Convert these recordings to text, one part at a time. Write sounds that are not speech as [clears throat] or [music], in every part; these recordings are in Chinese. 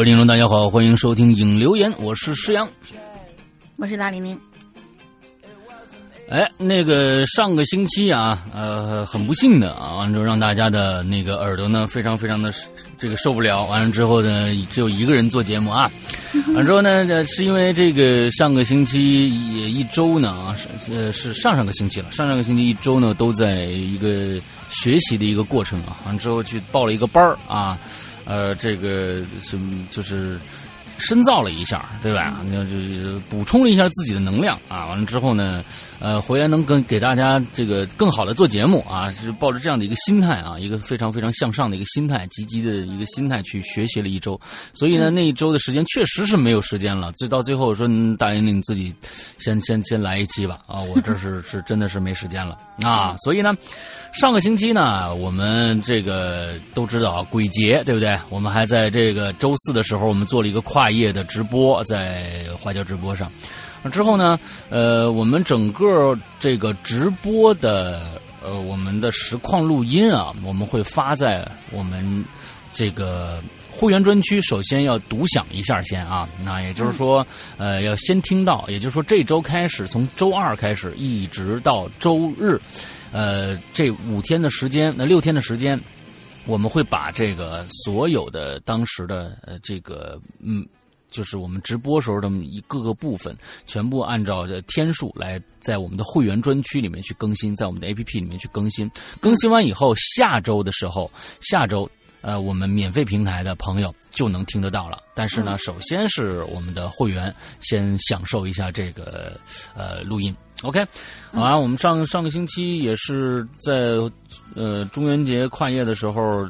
各位听众，大家好，欢迎收听影留言，我是施阳，我是大玲玲。哎，那个上个星期啊，呃，很不幸的啊，完之后让大家的那个耳朵呢，非常非常的这个受不了。完了之后呢，只有一个人做节目啊。[laughs] 完之后呢，是因为这个上个星期也一周呢啊，是呃是上上个星期了，上上个星期一周呢都在一个学习的一个过程啊。完之后去报了一个班儿啊。呃，这个是就是深造了一下，对吧？那就补充了一下自己的能量啊。完了之后呢，呃，回来能跟给大家这个更好的做节目啊，是抱着这样的一个心态啊，一个非常非常向上的一个心态，积极的一个心态去学习了一周。所以呢，那一周的时间确实是没有时间了。最到最后说，大玲玲你自己先先先来一期吧啊，我这是是真的是没时间了啊。所以呢。上个星期呢，我们这个都知道鬼节，对不对？我们还在这个周四的时候，我们做了一个跨夜的直播，在花椒直播上。之后呢，呃，我们整个这个直播的呃，我们的实况录音啊，我们会发在我们这个会员专区。首先要独享一下先啊，那也就是说，呃，要先听到，也就是说这周开始，从周二开始一直到周日。呃，这五天的时间，那六天的时间，我们会把这个所有的当时的呃这个嗯，就是我们直播时候的一各个部分，全部按照天数来在我们的会员专区里面去更新，在我们的 APP 里面去更新。更新完以后，下周的时候，下周呃我们免费平台的朋友就能听得到了。但是呢，首先是我们的会员先享受一下这个呃录音。OK，好啊，我们上上个星期也是在呃中元节跨夜的时候，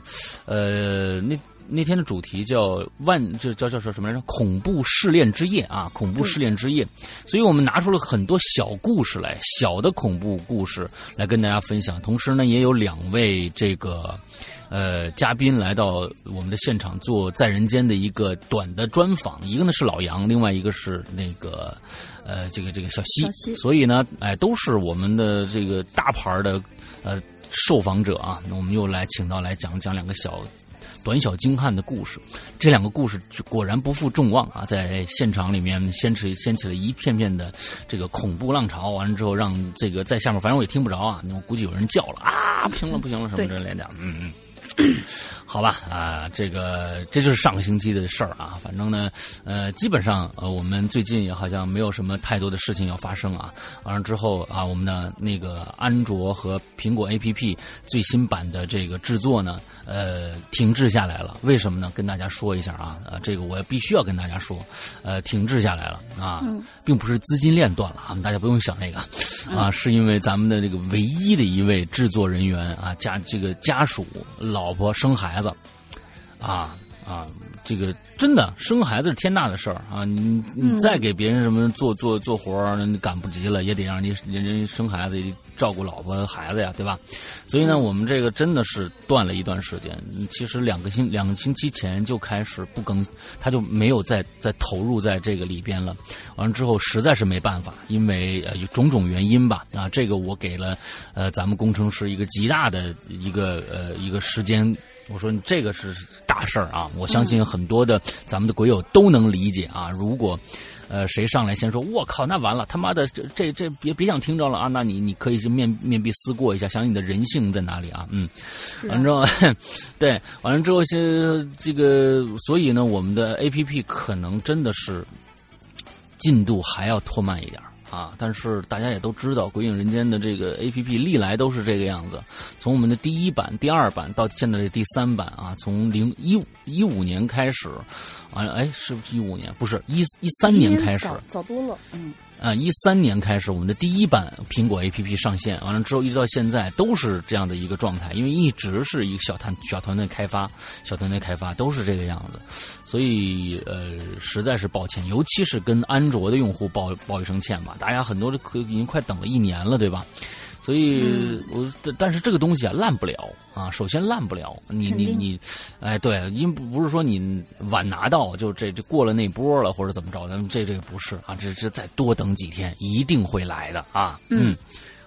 呃那那天的主题叫万，这叫叫叫什么来着？恐怖试炼之夜啊，恐怖试炼之夜。所以我们拿出了很多小故事来，小的恐怖故事来跟大家分享。同时呢，也有两位这个呃嘉宾来到我们的现场做在人间的一个短的专访。一个呢是老杨，另外一个是那个。呃，这个这个小西，所以呢，哎，都是我们的这个大牌的呃受访者啊。那我们又来请到来讲讲两个小短小精悍的故事。这两个故事果然不负众望啊，在现场里面掀起掀起了一片片的这个恐怖浪潮。完了之后，让这个在下面，反正我也听不着啊。我估计有人叫了啊，不行了，不行了，什么之类的。嗯嗯。好吧，啊，这个这就是上个星期的事儿啊。反正呢，呃，基本上呃，我们最近也好像没有什么太多的事情要发生啊。完了之后啊，我们的那个安卓和苹果 APP 最新版的这个制作呢。呃，停滞下来了，为什么呢？跟大家说一下啊，呃，这个我必须要跟大家说，呃，停滞下来了啊，并不是资金链断了啊，大家不用想那个啊，是因为咱们的这个唯一的一位制作人员啊，家这个家属老婆生孩子，啊啊，这个真的生孩子是天大的事儿啊！你你再给别人什么做做做活儿，那赶不及了，也得让你人人生孩子，照顾老婆孩子呀，对吧？所以呢，我们这个真的是断了一段时间。其实两个星两个星期前就开始不更，他就没有再再投入在这个里边了。完了之后实在是没办法，因为呃有种种原因吧。啊，这个我给了呃咱们工程师一个极大的一个呃一个时间。我说你这个是大事儿啊！我相信很多的咱们的鬼友都能理解啊。如果，呃，谁上来先说“我靠”，那完了，他妈的，这这这别别想听着了啊！那你你可以去面面壁思过一下，想想你的人性在哪里啊？嗯，完了之后，[laughs] 对，完了之后，先这个，所以呢，我们的 A P P 可能真的是进度还要拖慢一点。啊！但是大家也都知道，《鬼影人间》的这个 A P P 历来都是这个样子。从我们的第一版、第二版到现在的第三版啊，从零一五一五年开始，啊，哎，是不是一五年？不是一一三年开始，早多了，嗯。啊，一三年开始，我们的第一版苹果 APP 上线，完了之后一直到现在都是这样的一个状态，因为一直是一个小团小团队开发，小团队开发都是这个样子，所以呃，实在是抱歉，尤其是跟安卓的用户报报一声歉吧，大家很多可已经快等了一年了，对吧？所以，我但是这个东西啊烂不了啊。首先烂不了，你你你，哎，对，因不是说你晚拿到就这这过了那波了或者怎么着，咱们这这个不是啊，这这再多等几天一定会来的啊。嗯，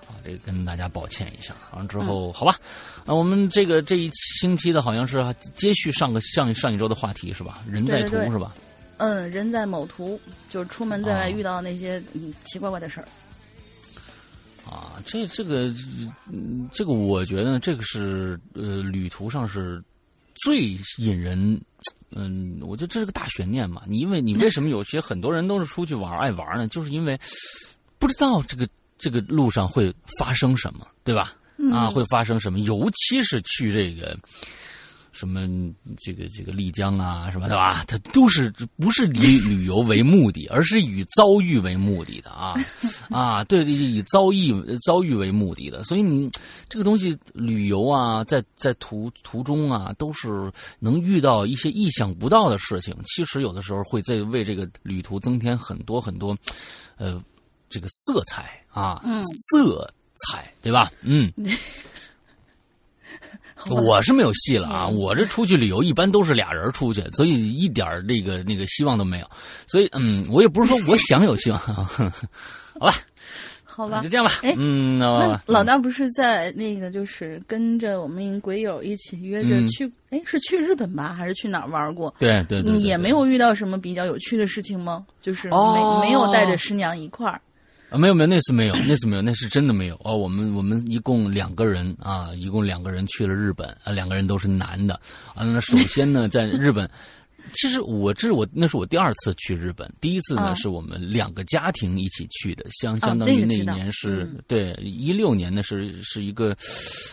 啊，这个跟大家抱歉一下。完了之后，好吧，那我们这个这一星期的好像是接续上个上上一周的话题是吧？人在途是吧？嗯，人在某途，就是出门在外遇到那些嗯奇怪怪的事儿。啊，这这个，这个我觉得这个是呃，旅途上是最引人，嗯，我觉得这是个大悬念嘛。你因为你为什么有些很多人都是出去玩爱玩呢？就是因为不知道这个这个路上会发生什么，对吧？啊，会发生什么？尤其是去这个。什么这个这个丽江啊，什么对吧？它都是不是以 [laughs] 旅游为目的，而是以遭遇为目的的啊 [laughs] 啊！对对，以遭遇遭遇为目的的。所以你这个东西旅游啊，在在途途中啊，都是能遇到一些意想不到的事情。其实有的时候会在为这个旅途增添很多很多呃这个色彩啊，色彩对吧？嗯。[laughs] [laughs] 我是没有戏了啊！我这出去旅游一般都是俩人出去，所以一点那个那个希望都没有。所以嗯，我也不是说我想有希望，[laughs] 好吧，[laughs] 好吧，就这样吧。哎，嗯，那老大不是在那个就是跟着我们鬼友一起约着去？哎，是去日本吧，还是去哪儿玩过？对对对，也没有遇到什么比较有趣的事情吗？就是没没有带着师娘一块儿。啊，没有没有，那次没有，那次没有，那是真的没有哦。我们我们一共两个人啊，一共两个人去了日本啊，两个人都是男的啊。那首先呢，在日本，其实我这是我那是我第二次去日本，第一次呢是我们两个家庭一起去的，相相当于那一年是对一六年呢是是一个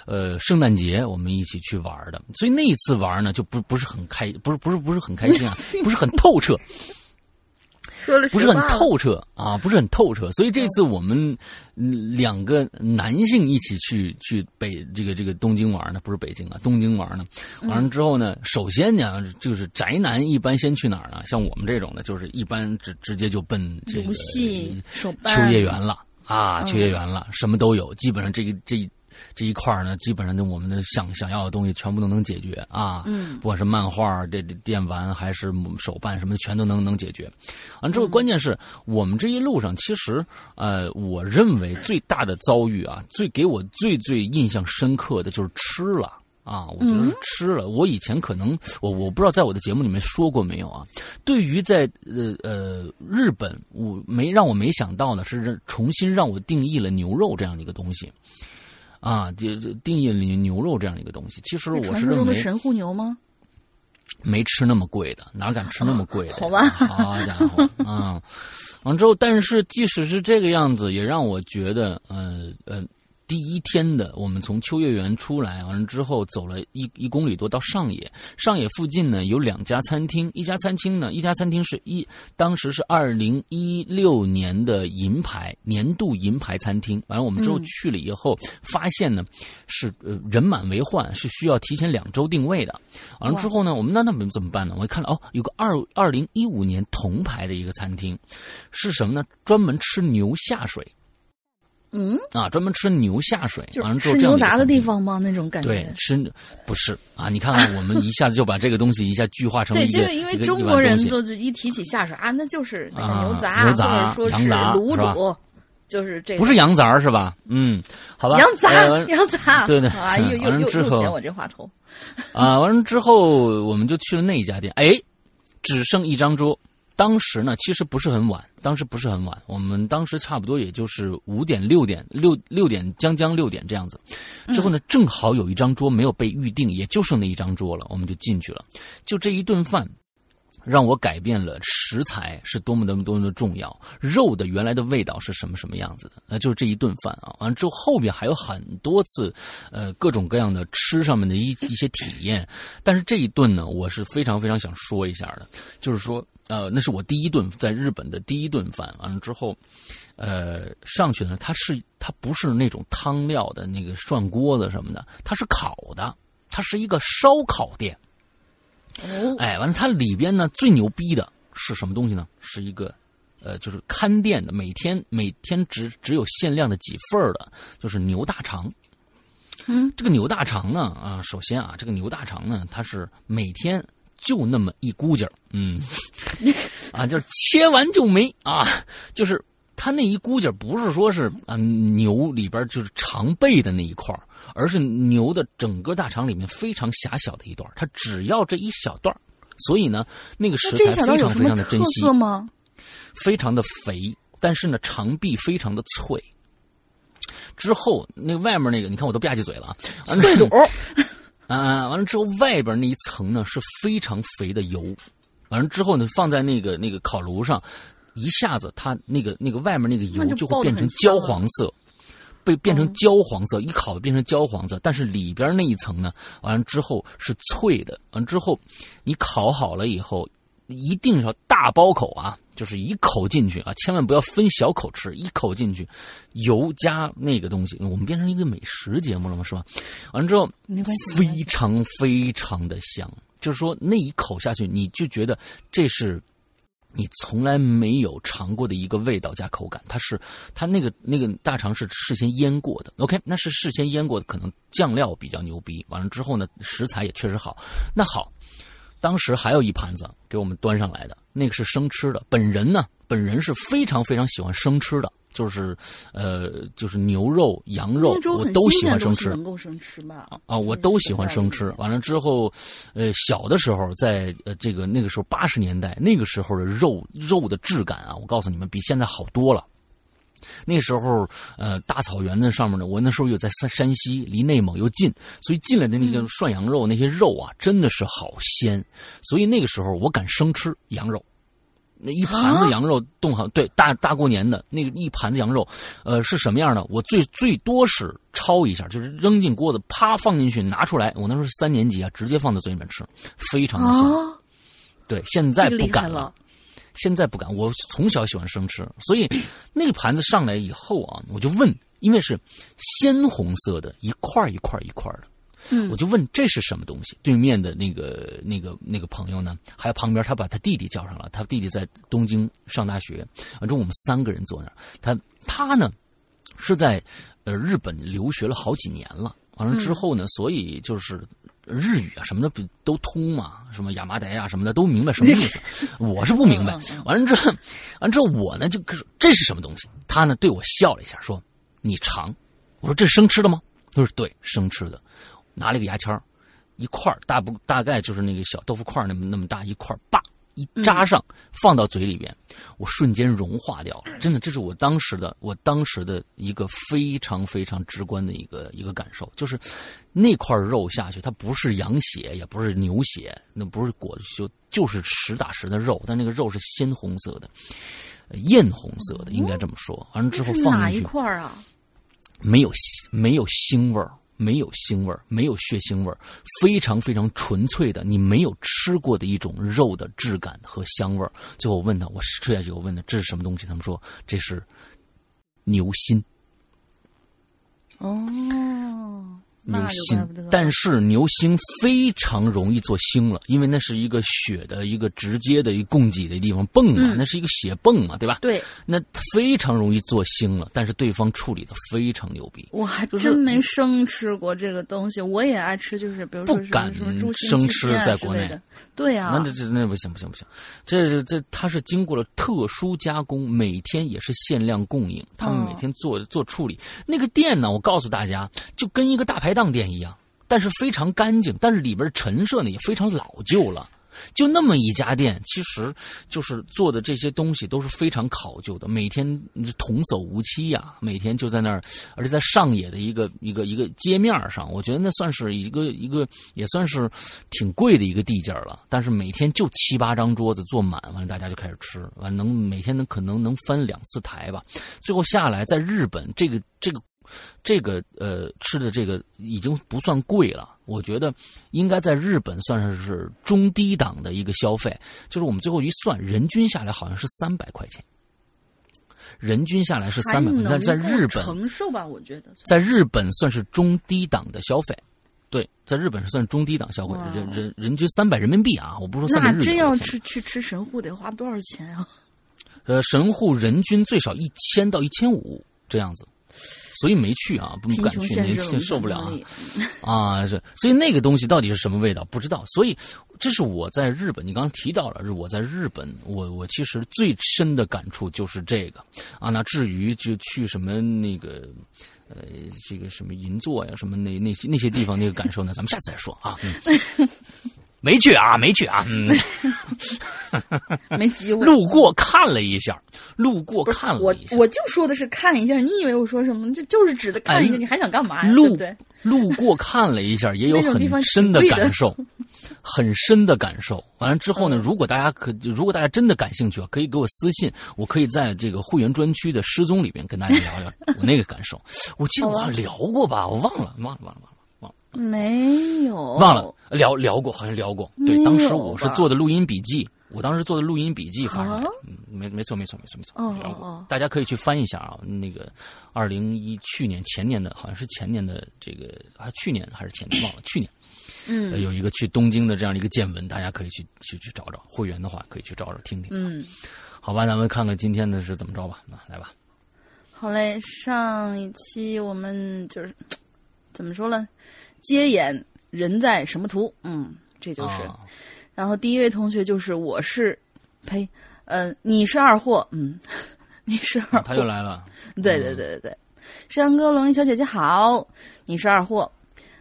呃圣诞节，我们一起去玩的，所以那一次玩呢就不不是很开，不是不是不是很开心啊，[laughs] 不是很透彻。不是很透彻啊，不是很透彻，所以这次我们两个男性一起去去北这个这个东京玩呢，不是北京啊，东京玩呢。完了之后呢，首先呢，就是宅男一般先去哪儿呢？像我们这种的，就是一般直直接就奔这个秋叶原了啊，秋叶原了，什么都有，基本上这个这。这一块呢，基本上就我们的想想要的东西全部都能解决啊，嗯，不管是漫画、这电玩还是手办什么的，全都能能解决。完之后，关键是我们这一路上，其实呃，我认为最大的遭遇啊，最给我最最印象深刻的就是吃了啊，我觉得是吃了。我以前可能我我不知道在我的节目里面说过没有啊？对于在呃呃日本，我没让我没想到的是重新让我定义了牛肉这样的一个东西。啊，就定义了牛肉这样一个东西，其实我是认为神户牛吗？没吃那么贵的，哪敢吃那么贵的？[laughs] 好吧，好家伙啊！完之后，但是即使是这个样子，也让我觉得，呃呃，第一天的，我们从秋叶原出来，完了之后走了一一公里多到上野。上野附近呢有两家餐厅，一家餐厅呢，一家餐厅是一当时是二零一六年的银牌年度银牌餐厅。完了我们之后去了以后，发现呢是呃人满为患，是需要提前两周定位的。完了之后呢，我们那那么怎么办呢？我看到哦，有个二二零一五年铜牌的一个餐厅，是什么呢？专门吃牛下水。嗯啊，专门吃牛下水，完了之后吃牛杂的地方吗？那种感觉？对，吃不是啊？你看看，[laughs] 我们一下子就把这个东西一下具化成对，就是因为中国人就是一提起下水啊，那就是那个牛杂，牛杂、或者说是卤煮，就是这不是羊杂是吧？嗯，好吧。羊杂，羊杂，对对。啊，又 [laughs] 又又又剪我这话头。啊，完了之后我们就去了那一家店，哎，只剩一张桌。当时呢，其实不是很晚，当时不是很晚，我们当时差不多也就是五点、六点、六六点将将六点这样子。之后呢，正好有一张桌没有被预定，也就剩那一张桌了，我们就进去了。就这一顿饭，让我改变了食材是多么多么多么的重要，肉的原来的味道是什么什么样子的。那就是这一顿饭啊，完了之后后边还有很多次，呃，各种各样的吃上面的一一些体验。但是这一顿呢，我是非常非常想说一下的，就是说。呃，那是我第一顿在日本的第一顿饭。完了之后，呃，上去呢，它是它不是那种汤料的那个涮锅子什么的，它是烤的，它是一个烧烤店。哦，哎，完了，它里边呢最牛逼的是什么东西呢？是一个呃，就是看店的，每天每天只只有限量的几份的，就是牛大肠。嗯，这个牛大肠呢，啊，首先啊，这个牛大肠呢，它是每天。就那么一股劲儿，嗯，[laughs] 啊，就是切完就没啊，就是它那一股劲儿，不是说是啊牛里边就是肠背的那一块而是牛的整个大肠里面非常狭小的一段它只要这一小段所以呢，那个食材非常非常的珍惜吗？非常的肥，但是呢，肠壁非常的脆。之后那外面那个，你看我都吧唧嘴了啊，脆 [laughs] 肚。啊，完了之后，外边那一层呢是非常肥的油，完了之后呢，放在那个那个烤炉上，一下子它那个那个外面那个油就会变成焦黄色，被变成焦黄色，一烤变成焦黄色，但是里边那一层呢，完了之后是脆的，完了之后你烤好了以后。一定要大包口啊，就是一口进去啊，千万不要分小口吃，一口进去，油加那个东西，我们变成一个美食节目了吗？是吧？完了之后，没关系非常非常的香，就是说那一口下去，你就觉得这是你从来没有尝过的一个味道加口感。它是它那个那个大肠是事先腌过的，OK，那是事先腌过的，可能酱料比较牛逼。完了之后呢，食材也确实好。那好。当时还有一盘子给我们端上来的，那个是生吃的。本人呢，本人是非常非常喜欢生吃的，就是，呃，就是牛肉、羊肉，我都喜欢生吃。能够生吃吧？啊，我都喜欢生吃。完了之后，呃，小的时候在呃这个那个时候八十年代，那个时候的肉肉的质感啊，我告诉你们，比现在好多了。那时候，呃，大草原的上面呢，我那时候又在山山西，离内蒙又近，所以进来的那个涮羊肉，那些肉啊，真的是好鲜。所以那个时候，我敢生吃羊肉，那一盘子羊肉冻好，对，大大过年的那个一盘子羊肉，呃，是什么样的？我最最多是焯一下，就是扔进锅子，啪放进去，拿出来。我那时候是三年级啊，直接放在嘴里面吃，非常的香。对，现在不敢了。现在不敢，我从小喜欢生吃，所以 [coughs] 那个盘子上来以后啊，我就问，因为是鲜红色的，一块一块一块的，嗯，我就问这是什么东西？对面的那个那个那个朋友呢，还有旁边他把他弟弟叫上了，他弟弟在东京上大学，反正我们三个人坐那儿，他他呢是在呃日本留学了好几年了，完了之后呢，所以就是。日语啊什么的都通嘛，什么亚麻袋啊什么的都明白什么意思，[laughs] 我是不明白。完了之后，完了之后我呢就说这是什么东西？他呢对我笑了一下，说：“你尝。”我说：“这是生吃的吗？”他说：“对，生吃的。”拿了一个牙签一块大不大概就是那个小豆腐块那么那么大一块叭。一扎上，放到嘴里边，我瞬间融化掉了。真的，这是我当时的，我当时的一个非常非常直观的一个一个感受，就是那块肉下去，它不是羊血，也不是牛血，那不是裹就就是实打实的肉，但那个肉是鲜红色的，艳红色的，应该这么说。完了之后放进去，哪一块啊？没有没有腥味儿。没有腥味儿，没有血腥味儿，非常非常纯粹的，你没有吃过的一种肉的质感和香味儿。最后我问他，我吃下去，我问他这是什么东西？他们说这是牛心。哦。牛心，但是牛心非常容易做腥了，因为那是一个血的一个直接的一供给的地方泵嘛，那是一个血泵嘛，对吧？对，那非常容易做腥了。但是对方处理的非常牛逼，我还真没生吃过这个东西。我也爱吃，就是比如说不敢生吃在国内，对呀，那这那不行不行不行，这这它是经过了特殊加工，每天也是限量供应，他们每天做做处理。那个店呢，我告诉大家，就跟一个大排档。当店一样，但是非常干净，但是里边陈设呢也非常老旧了。就那么一家店，其实就是做的这些东西都是非常考究的，每天童叟无欺呀，每天就在那儿，而且在上野的一个一个一个街面上，我觉得那算是一个一个也算是挺贵的一个地界了。但是每天就七八张桌子坐满，完了大家就开始吃，完能每天能可能能翻两次台吧。最后下来，在日本这个这个。这个呃吃的这个已经不算贵了，我觉得应该在日本算是是中低档的一个消费。就是我们最后一算，人均下来好像是三百块钱，人均下来是三百块钱，在日本承受吧？我觉得在日本算是中低档的消费。对，在日本是算中低档消费，人人人均三百人民币啊！我不说三百日元。那真要吃去吃神户得花多少钱啊？[laughs] 呃，神户人均最少一千到一千五这样子。所以没去啊，不敢去，年轻受不了啊！[laughs] [laughs] 啊，是，所以那个东西到底是什么味道，不知道。所以这是我在日本，你刚刚提到了，是我在日本，我我其实最深的感触就是这个啊。那至于就去什么那个呃，这个什么银座呀，什么那那些那些地方那个感受呢，咱们下次再说啊。[laughs] 没去啊，没去啊，嗯，[laughs] 没机会。路过看了一下，路过看了一下。我我就说的是看一下，你以为我说什么？这就是指的看一下，你还想干嘛呀？路对，路过看了一下，也有很深的感受，很深的感受。完了之后呢，如果大家可，如果大家真的感兴趣啊，可以给我私信，我可以在这个会员专区的失踪里边跟大家聊聊我那个感受。我记得我好像聊过吧，我忘了，忘了，忘了，忘了。没有，忘了聊聊过，好像聊过。对，当时我是做的录音笔记，我当时做的录音笔记发出来。嗯，没没错，没错，没错，没错。聊过，大家可以去翻一下啊。那个二零一去年前年的，好像是前年的这个，还去年还是前年忘了，去年。嗯，有一个去东京的这样的一个见闻，大家可以去去去找找。会员的话可以去找找听听。嗯，好吧，咱们看看今天的是怎么着吧。那来吧。好嘞，上一期我们就是怎么说呢？接演人在什么图？嗯，这就是。然后第一位同学就是我是，呸，嗯，你是二货，嗯，[laughs] 你是二货。他又来了。[laughs] 对对对对对，山哥龙鳞小姐姐好，你是二货。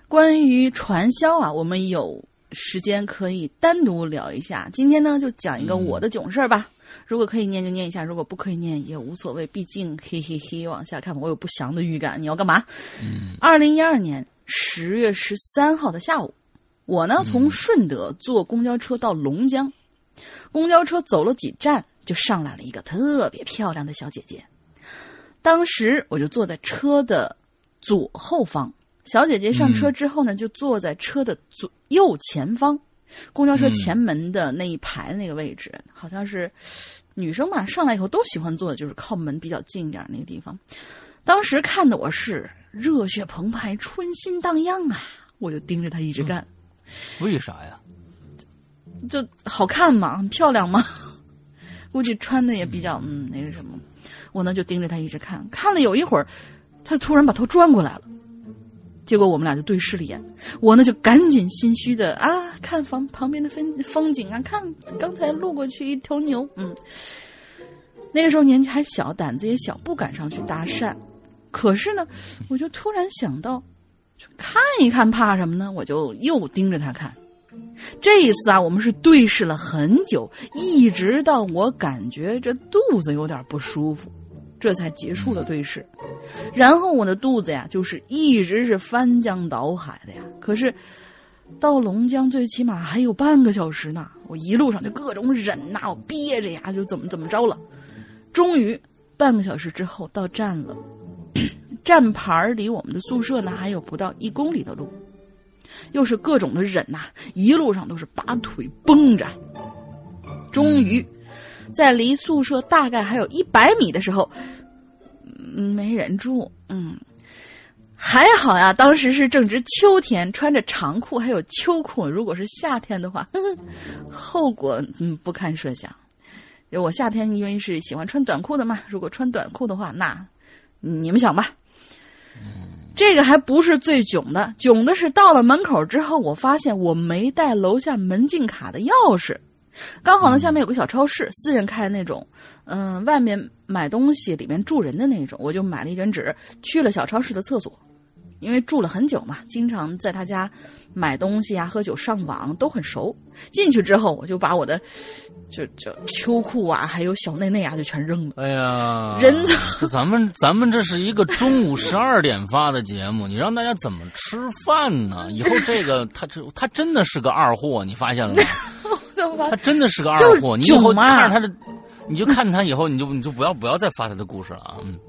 关于传销啊，我们有时间可以单独聊一下。今天呢，就讲一个我的囧事儿吧。如果可以念就念一下，如果不可以念也无所谓，毕竟嘿嘿嘿，往下看我有不祥的预感。你要干嘛？嗯，二零一二年。十月十三号的下午，我呢从顺德坐公交车到龙江，公交车走了几站，就上来了一个特别漂亮的小姐姐。当时我就坐在车的左后方，小姐姐上车之后呢，就坐在车的左右前方，公交车前门的那一排那个位置，好像是女生嘛，上来以后都喜欢坐的就是靠门比较近一点那个地方。当时看的我是。热血澎湃，春心荡漾啊！我就盯着他一直干。为啥呀？就好看嘛，很漂亮嘛。[laughs] 估计穿的也比较嗯那个什么。我呢就盯着他一直看，看了有一会儿，他突然把头转过来了。结果我们俩就对视了一眼。我呢就赶紧心虚的啊，看房旁边的风风景啊，看刚才路过去一头牛。嗯，那个时候年纪还小，胆子也小，不敢上去搭讪。可是呢，我就突然想到，看一看怕什么呢？我就又盯着他看。这一次啊，我们是对视了很久，一直到我感觉这肚子有点不舒服，这才结束了对视。然后我的肚子呀，就是一直是翻江倒海的呀。可是到龙江最起码还有半个小时呢，我一路上就各种忍呐，我憋着呀，就怎么怎么着了。终于半个小时之后到站了。[clears throat] 站牌儿离我们的宿舍呢还有不到一公里的路，又是各种的忍呐、一路上都是把腿绷着。终于，在离宿舍大概还有一百米的时候，嗯没忍住，嗯，还好呀，当时是正值秋天，穿着长裤还有秋裤。如果是夏天的话，呵呵后果嗯不堪设想。我夏天因为是喜欢穿短裤的嘛，如果穿短裤的话，那你们想吧。这个还不是最囧的，囧的是到了门口之后，我发现我没带楼下门禁卡的钥匙。刚好呢，下面有个小超市，私人开的那种，嗯、外面买东西，里面住人的那种，我就买了一卷纸，去了小超市的厕所，因为住了很久嘛，经常在他家买东西啊、喝酒、上网都很熟。进去之后，我就把我的就就秋裤啊，还有小内内啊，就全扔了。哎呀，人 [laughs] 这咱们咱们这是一个中午十二点发的节目，你让大家怎么吃饭呢？以后这个他这他真的是个二货，你发现了吗？[laughs] 他真的是个二货，你以后看着他的，你就看他以后，你就你就不要不要再发他的故事了啊！嗯，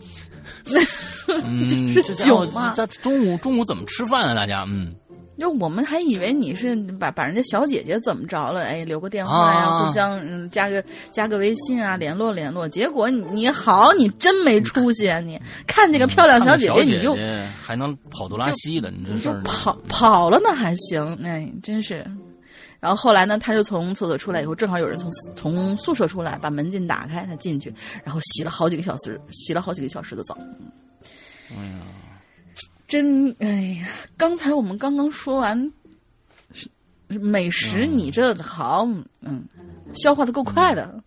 [laughs] 嗯，是这家伙在中午中午怎么吃饭啊？大家嗯。就我们还以为你是把把人家小姐姐怎么着了，哎，留个电话呀，啊互相嗯加个加个微信啊，联络联络。结果你你好，你真没出息啊！你看这个漂亮小姐姐，你就还能跑肚拉稀的，你这就事儿跑跑了那还行，哎，真是。然后后来呢，他就从厕所出来以后，正好有人从从宿舍出来，把门禁打开，他进去，然后洗了好几个小时，洗了好几个小时的澡。哎呀，真哎呀！刚才我们刚刚说完是美食，你这好，嗯，消化的够快的。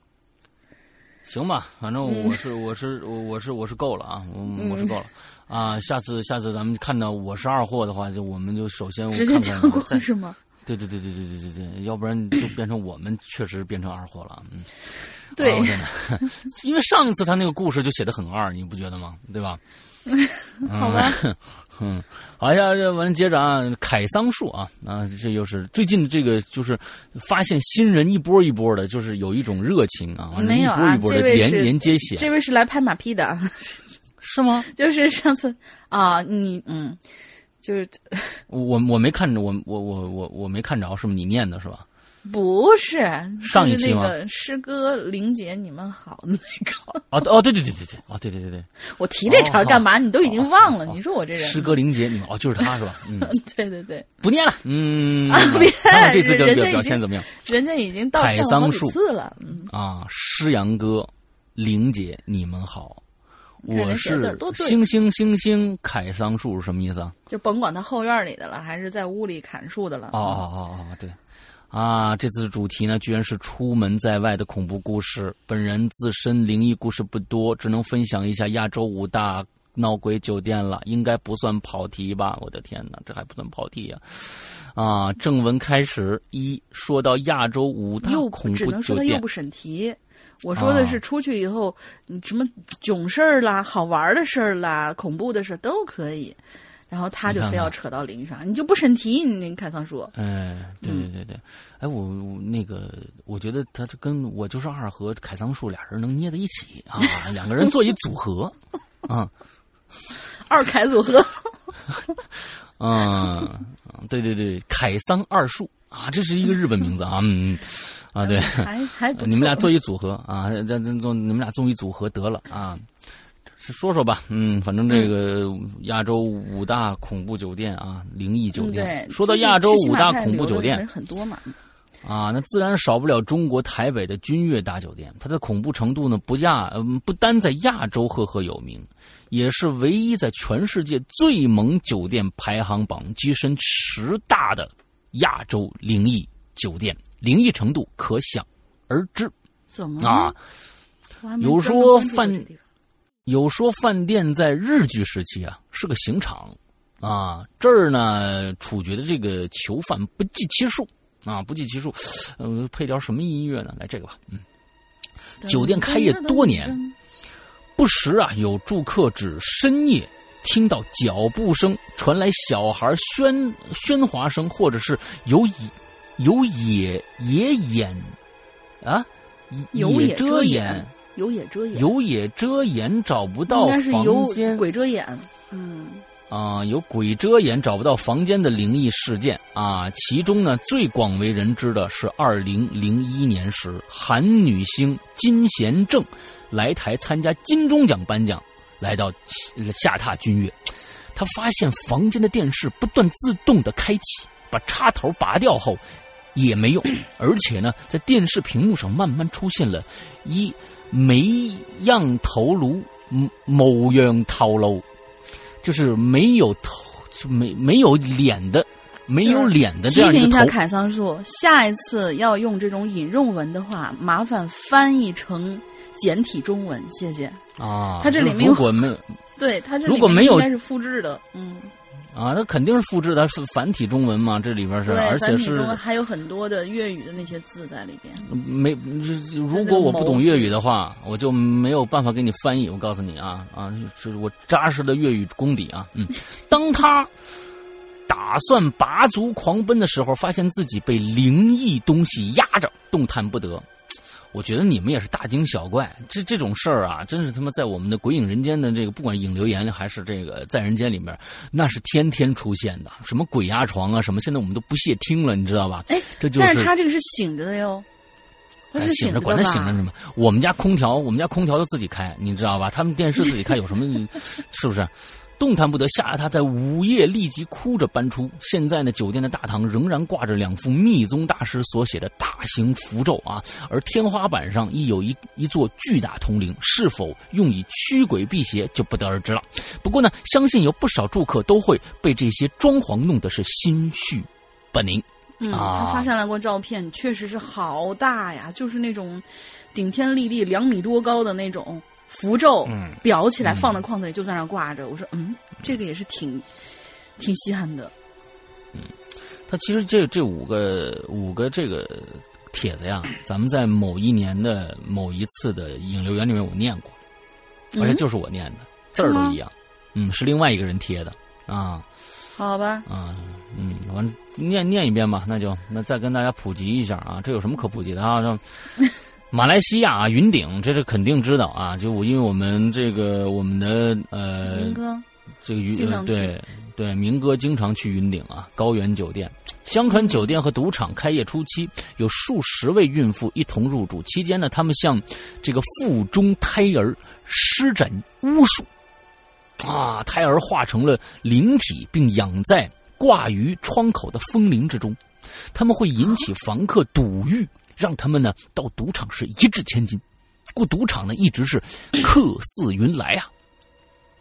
行吧，反正嗯我是、我是我我是我是够了啊，我我是够了。啊，下次下次咱们看到我是二货的话，就我们就首先直接跳过是吗？对对对对对对对对，要不然就变成我们确实变成二货了。嗯，对因为上一次他那个故事就写的很二，你不觉得吗？对吧？[laughs] 好吧，嗯，[laughs] 好，下这完接着啊，凯桑树啊啊，这又是最近这个就是发现新人一波一波的，就是有一种热情啊，没有啊一波一波的连连接写，这位是来拍马屁的，[laughs] 是吗？就是上次啊，你嗯，就是我我没看着，我我我我我没看着，是不是你念的是吧？不是上一期那个诗歌玲姐你们好那个，哦哦，对对对对对，哦对对对对，我提这茬儿干嘛？你都已经忘了，你说我这人。诗歌玲姐，你们哦就是他是吧？嗯，[laughs] 对对对，不念了，嗯，这次表表人家表现怎么样？人家已经道歉了好几次了，嗯，啊？诗阳哥、玲姐，你们好。我是星星星星凯桑树是什么意思啊？就甭管他后院里的了，还是在屋里砍树的了，哦哦哦哦，对，啊，这次的主题呢，居然是出门在外的恐怖故事。本人自身灵异故事不多，只能分享一下亚洲五大闹鬼酒店了，应该不算跑题吧？我的天哪，这还不算跑题呀、啊！正文开始，一说到亚洲五大又恐只怖酒店能说他又不，审题。我说的啊是出去以后，你什么囧事儿啦、好玩的事儿啦、恐怖的事儿都可以，然后他就非要扯到零上，你就不审题，你那凯桑树，哎，对对嗯对对，哎，我我那个，我觉得他这跟我就是二和凯桑树俩人能捏在一起啊，两个人做一组合，啊。[laughs] 二凯组合，嗯，对对对，凯桑二树啊，这是一个日本名字啊，嗯，啊对，还还。[laughs] 你们俩做一组合啊，咱咱做你们俩做一组合得了啊，是说说吧，嗯，反正这个亚洲五大恐怖酒店啊，灵异酒嗯店，对，说到亚洲五大恐怖酒店。很多嘛，啊，那自然少不了中国台北的君悦大酒店，它的恐怖程度呢不亚，嗯，不单在亚洲赫赫有名。也是唯一在全世界最猛酒店排行榜跻身十大的亚洲灵异酒店，灵异程度可想而知。怎么啊！有说饭关注过这地方有说饭店在日据时期啊是个刑场啊，这儿呢处决的这个囚犯不计其数啊，不计其数。呃，配点什么音乐呢？来这个吧，嗯，酒店开业多年不时啊有住客指深夜听到脚步声传来，小孩喧喧哗声，或者是有野有野野眼啊，有野遮掩。有野遮掩，有野遮掩，找不应到房间。鬼遮眼嗯。啊、有鬼遮眼找不到房间的灵异事件。啊，其中呢最广为人知的是二零零一年时，韩女星金贤正来台参加金钟奖颁奖，来到呃下榻君悦，他发现房间的电视不断自动的开启，把插头拔掉后也没用，而且呢，在电视屏幕上慢慢出现了一眉样头颅嗯某样头颅。就是没有头，就没没有脸的，没有脸的这提醒一下。凯桑树，下一次要用这种引用文的话，麻烦翻译成简体中文，谢谢。啊，它这里面如果没有 [laughs] 对，它这如果没有应该是复制的，嗯，啊，那肯定是复制的，是繁体中文嘛，这里边是，而且是还有很多的粤语的那些字在里边。没，如果我不懂粤语的话，我就没有办法给你翻译。我告诉你啊啊，这是我扎实的粤语功底啊。嗯，[laughs] 当他打算拔足狂奔的时候，发现自己被灵异东西压着，动弹不得。我觉得你们也是大惊小怪，这这种事儿啊，真是他妈在我们的鬼影人间的这个，不管影留言还是这个在人间里面，那是天天出现的。什么鬼压床啊，什么现在我们都不屑听了，你知道吧？哎，这就但是他这个是醒着的哟，他哎是醒着，管他醒着什么？我们家空调，我们家空调都自己开，你知道吧？他们电视自己开有什么？[laughs] 是不是？动弹不得，吓得他在午夜立即哭着搬出。现在呢，酒店的大堂仍然挂着两幅密宗大师所写的大型符咒啊，而天花板上亦有一一座巨大铜铃，是否用以驱鬼辟邪就不得而知了。不过呢，相信有不少住客都会被这些装潢弄得是心绪不宁。嗯，啊他发上来过照片，确实是好大呀，就是那种顶天立地、两米多高的那种符咒，嗯裱起来嗯放在框子里就在那挂着。我说，嗯，这个也是挺挺稀罕的。嗯，他其实这这五个五个这个帖子呀，[clears throat] 咱们在某一年的某一次的引流员里面我念过，而且嗯就是我念的，字儿都一样。嗯，是另外一个人贴的啊好吧，啊嗯，完念念一遍吧，那就那再跟大家普及一下啊，这有什么可普及的啊？这马来西亚啊，云顶，这是肯定知道啊，就我因为我们这个我们的呃明哥，这个云对对，明哥经常去云顶啊，高原酒店。相传酒店和赌场开业初期，有数十位孕妇一同入住。期间呢，他们向这个腹中胎儿施展巫术，啊，胎儿化成了灵体，并养在挂于窗口的风铃之中。他们会引起房客赌欲，让他们呢到赌场是一掷千金。故赌场呢一直是客似云来啊。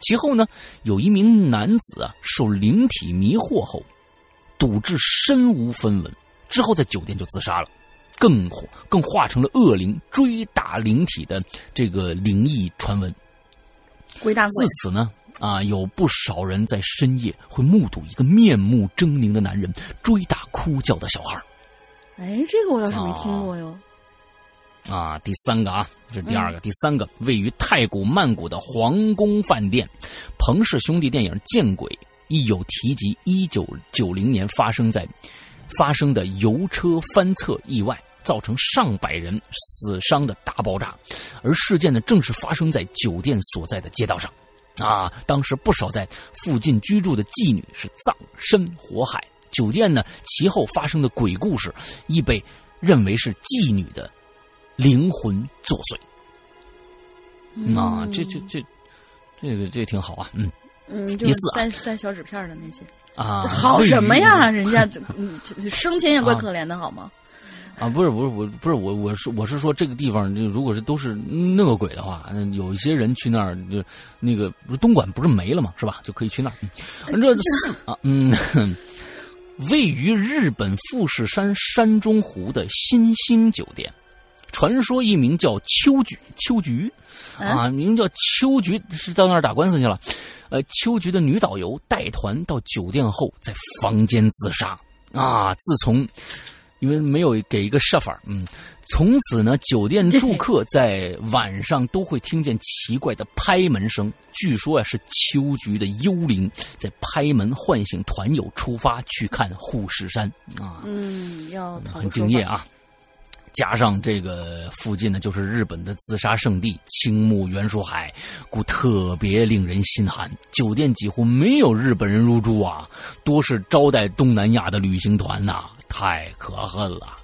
其后呢，有一名男子啊受灵体迷惑后，赌至身无分文，之后在酒店就自杀了，更更化成了恶灵追打灵体的这个灵异传闻。鬼打鬼自，此呢，啊，有不少人在深夜会目睹一个面目狰狞的男人追打哭叫的小孩儿哎，这个我倒是没听过哟。啊。第三个啊，这是第二个，第三个位于太古曼谷的皇宫饭店，彭氏兄弟电影《见鬼》亦有提及一九九零年发生在发生的油车翻侧意外。造成上百人死伤的大爆炸，而事件呢，正是发生在酒店所在的街道上。啊，当时不少在附近居住的妓女是葬身火海。酒店呢，其后发生的鬼故事，亦被认为是妓女的灵魂作祟。啊，这这这，这个这挺好啊，嗯嗯，就是第四啊塞塞小纸片的那些，啊，好什么呀？人家嗯，生前也怪啊可怜的，好吗？[laughs] 啊，不是不是我不是我我是我是说这个地方，就如果是都是那个鬼的话，那有一些人去那儿就那个东莞不是没了嘛，是吧？就可以去那儿。嗯这四啊，嗯，位于日本富士山山中湖的新兴酒店，传说一名叫秋菊秋菊啊，名叫秋菊是到那儿打官司去了。呃，秋菊的女导游带团到酒店后，在房间自杀啊。自从因为没有给一个设法，嗯，从此呢，酒店住客在晚上都会听见奇怪的拍门声，据说啊是秋菊的幽灵在拍门唤醒团友出发去看护士山啊。嗯，要逃很敬业啊。加上这个附近呢，就是日本的自杀圣地青木原树海，故特别令人心寒。酒店几乎没有日本人入住啊，多是招待东南亚的旅行团呐、太可恨了。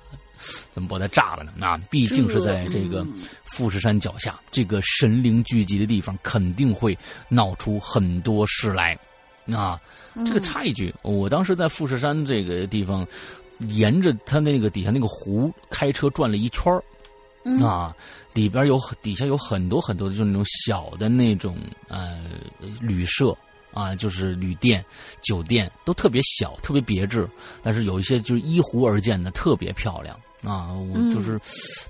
怎么把它炸了呢？那毕竟是在这个富士山脚下，这个神灵聚集的地方，肯定会闹出很多事来。啊，这个插一句，我当时在富士山这个地方，沿着它那个底下那个湖开车转了一圈儿啊，里边有底下有很多很多的，就是那种小的那种呃旅社啊，就是旅店、酒店都特别小，特别别致，但是有一些就是依湖而建的，特别漂亮啊。我就是，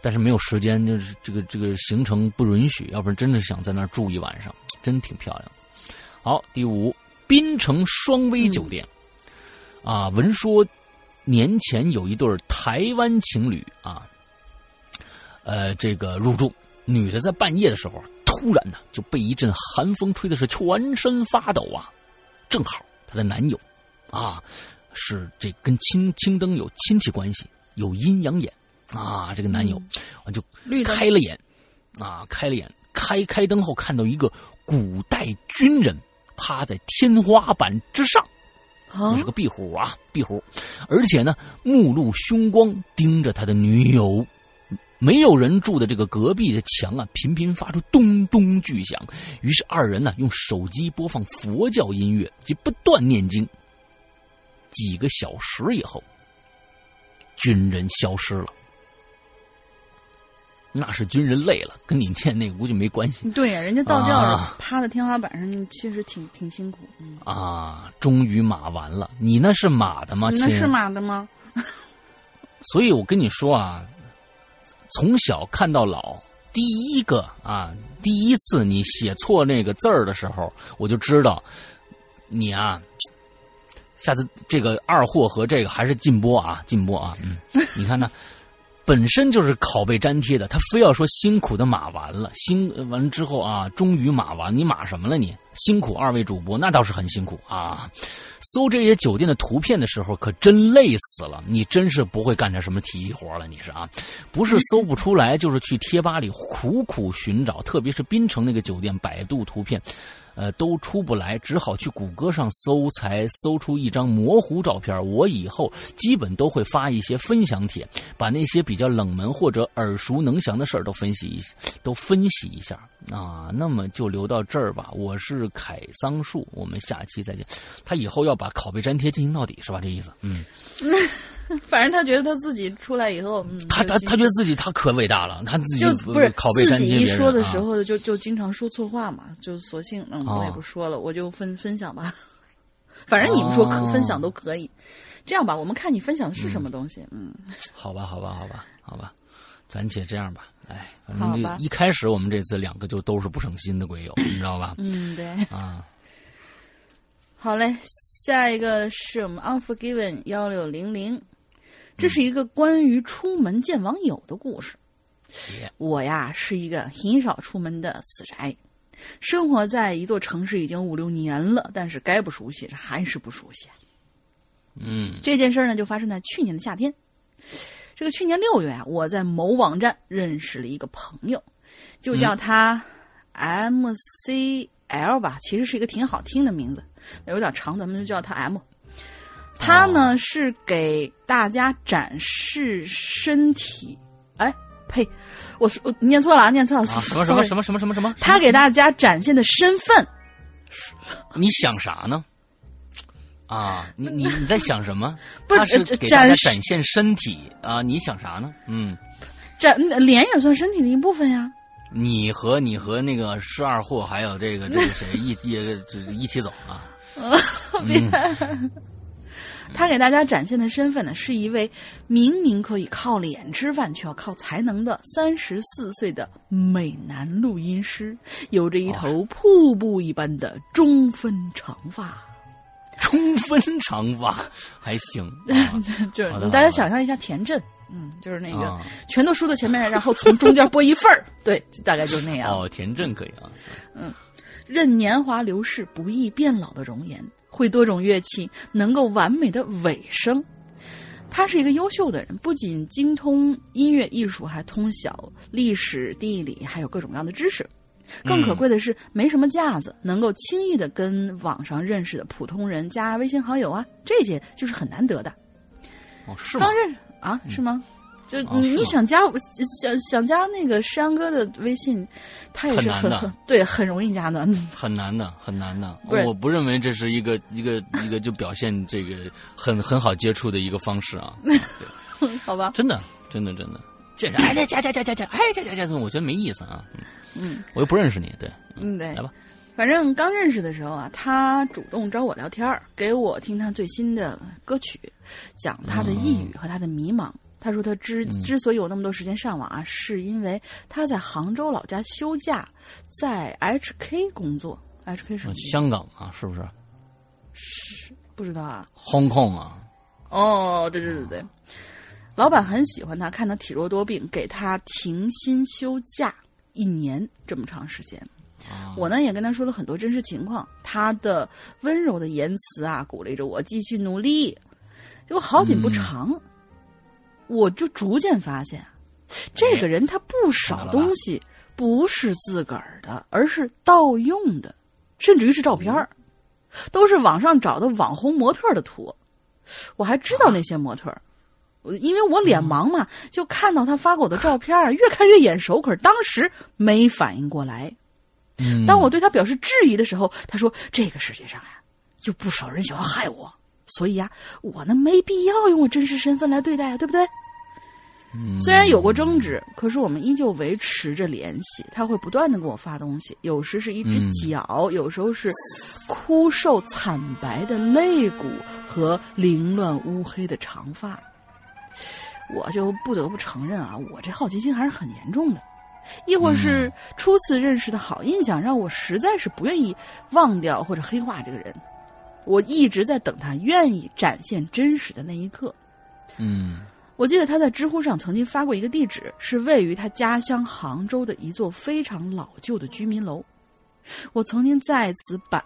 但是没有时间，就是这个这个行程不允许，要不然真的想在那儿住一晚上，真挺漂亮。好，第五，滨城双威酒店，啊，闻说年前有一对台湾情侣啊，呃，这个入住，女的在半夜的时候，突然呢就被一阵寒风吹的是全身发抖啊，正好她的男友啊是这跟青青灯有亲戚关系，有阴阳眼啊，这个男友完就开了眼啊，开了眼，开开灯后看到一个古代军人趴在天花板之上。啊这是个壁虎啊，壁虎，而且呢，目露凶光，盯着他的女友。没有人住的这个隔壁的墙啊，频频发出咚咚巨响。于是二人呢，用手机播放佛教音乐，及不断念经。几个小时以后，军人消失了。那是军人累了，跟你念那个估计没关系。对呀、人家到这儿、啊趴在天花板上，其实挺挺辛苦。嗯，啊，终于码完了。你那是码的吗？你那是马的吗？[laughs] 所以我跟你说啊，从小看到老，第一个啊，第一次你写错那个字儿的时候，我就知道你啊，下次这个二货和这个还是禁播啊，禁播啊，嗯，你看呢。本身就是拷贝粘贴的，他非要说辛苦的码完了，辛完之后啊，终于码完，你码什么了你？辛苦二位主播，那倒是很辛苦啊。搜这些酒店的图片的时候，可真累死了。你真是不会干点什么体力活了，你是啊？不是搜不出来，就是去贴吧里苦苦寻找，特别是滨城那个酒店，百度图片。呃，都出不来，只好去谷歌上搜，才搜出一张模糊照片。我以后基本都会发一些分享帖，把那些比较冷门或者耳熟能详的事儿都分析一，都分析一下啊。那么就留到这儿吧。我是凯桑树，我们下期再见。他以后要把拷贝粘贴进行到底，是吧？这意思？嗯，[laughs] 反正他觉得他自己出来以后，嗯，他他他觉得自己他可伟大了，他自己就不是拷贝自己一说的时啊候就就经常说错话嘛，就索性嗯我也哦不说了，我就分分享吧。[laughs] 反正你们说可哦分享都可以，这样吧，我们看你分享的是什么东西。嗯，好吧，好吧，好吧，好吧，暂且这样吧。哎，反好吧正就一开始我们这次两个就都是不省心的鬼友，[laughs] 你知道吧？嗯，对，啊，好嘞，下一个是我们 Unforgiven 幺六零零，这是一个关于出门见网友的故事。耶我呀是一个很少出门的死宅，生活在一座城市已经五六年了，但是该不熟悉还是不熟悉。嗯这件事儿呢，就发生在去年的夏天。这个去年六月啊，我在某网站认识了一个朋友，就叫他 MCL 吧，其实是一个挺好听的名字，有点长，咱们就叫他 M。他呢、是给大家展示身体，哎呸，我说我念错了啊，念错了，啊，什么什么什么什么什么什么？他给大家展现的身份你想啥呢？啊，你 [laughs] 你你在想什么？[laughs] 不是他是呃给大家展展现身体啊，你想啥呢？嗯，展脸也算身体的一部分呀。你和你和那个十二货还有这个这个谁 [laughs] 一一一起走啊？他给大家展现的身份呢，是一位明明可以靠脸吃饭，却要靠才能的三十四岁的美男录音师，有着一头瀑布一般的中分长发。中分长发还行 [laughs] 啊 [laughs] 就是你大家想象一下田震，嗯，就是那个、啊全都输到前面，然后从中间拨一份儿，[laughs] 对，大概就那样。哦，田震可以啊。嗯任年华流逝，不易变老的容颜，会多种乐器，能够完美的尾声。他是一个优秀的人，不仅精通音乐艺术，还通晓历史、地理，还有各种各样的知识。更可贵的是，没什么架子，能够轻易的跟网上认识的普通人加微信好友啊，这些就是很难得的。哦，是吗刚？认识啊？是吗？就哦你你想加想想加那个山哥的微信，他也是很很难对，很容易加的。[laughs] 很难的，很难的。不我不认为这是一个一个一个就表现这个很很好接触的一个方式啊！[laughs] 好吧，真的，真的，真的。见着哎，来加加加加加，哎加加加，我觉得没意思啊。嗯嗯我又不认识你，对，嗯，对来，吧。反正刚认识的时候啊，他主动找我聊天儿，给我听他最新的歌曲，讲他的抑郁和他的迷茫。他说他之嗯之所以有那么多时间上网啊，是因为他在杭州老家休假，在 HK 工作。HK 是？香港啊，是不是是不知道啊。？Hong Kong 啊，哦，对对对对，老板很喜欢他，看他体弱多病，给他停薪休假一年这么长时间。啊我呢也跟他说了很多真实情况，他的温柔的言辞啊，鼓励着我继续努力。结果好景不长，我就逐渐发现，这个人他不少东西不是自个儿的，而是盗用的，甚至于是照片儿，都是网上找的网红模特的图。我还知道那些模特儿。我因为我脸盲嘛，就看到他发给我的照片儿，[laughs] 越看越眼熟，可是当时没反应过来。嗯当我对他表示质疑的时候，他说：“这个世界上呀，有不少人想要害我，所以呀，我呢没必要用我真实身份来对待啊，对不对？”嗯虽然有过争执，可是我们依旧维持着联系。他会不断的给我发东西，有时是一只嗯脚，有时候是枯瘦惨白的肋骨和凌乱乌黑的长发。我就不得不承认啊，我这好奇心还是很严重的。亦或是初次认识的好印象，让我实在是不愿意忘掉或者黑化这个人。我一直在等他愿意展现真实的那一刻。嗯我记得他在知乎上曾经发过一个地址，是位于他家乡杭州的一座非常老旧的居民楼。我曾经在此百，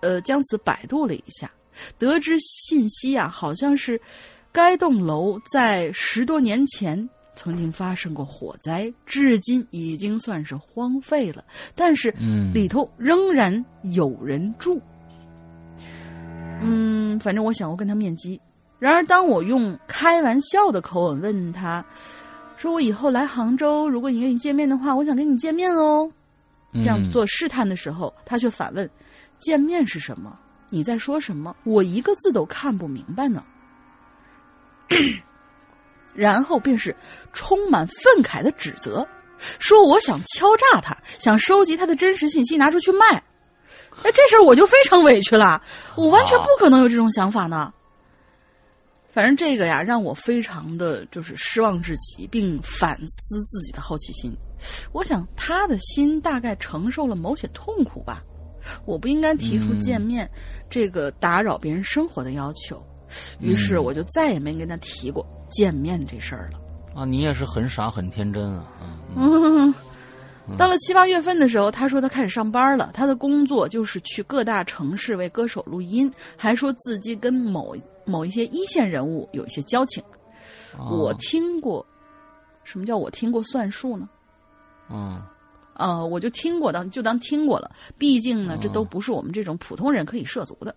呃，将此百度了一下，得知信息啊，好像是该栋楼在十多年前曾经发生过火灾，至今已经算是荒废了，但是嗯里头仍然有人住。嗯，反正我想过跟他面基。然而，当我用开玩笑的口吻问他，说我以后来杭州，如果你愿意见面的话，我想跟你见面哦。这样嗯做试探的时候，他却反问：“见面是什么？你在说什么？我一个字都看不明白呢。” [clears throat] 然后便是充满愤慨的指责，说我想敲诈他，想收集他的真实信息拿出去卖。哎，这事儿我就非常委屈了，我完全不可能有这种想法呢。反正这个呀，让我非常的就是失望至极，并反思自己的好奇心。我想他的心大概承受了某些痛苦吧。我不应该提出见面、这个打扰别人生活的要求，于是我就再也没跟他提过见面这事儿了。啊，你也是很傻很天真啊，嗯嗯，[laughs] 到了七八月份的时候，他说他开始上班了，他的工作就是去各大城市为歌手录音，还说自己跟某某一些一线人物有一些交情。啊我听过，什么叫我听过算数呢？嗯呃，我就听过，当就当听过了。毕竟呢，这哦都不是我们这种普通人可以涉足的。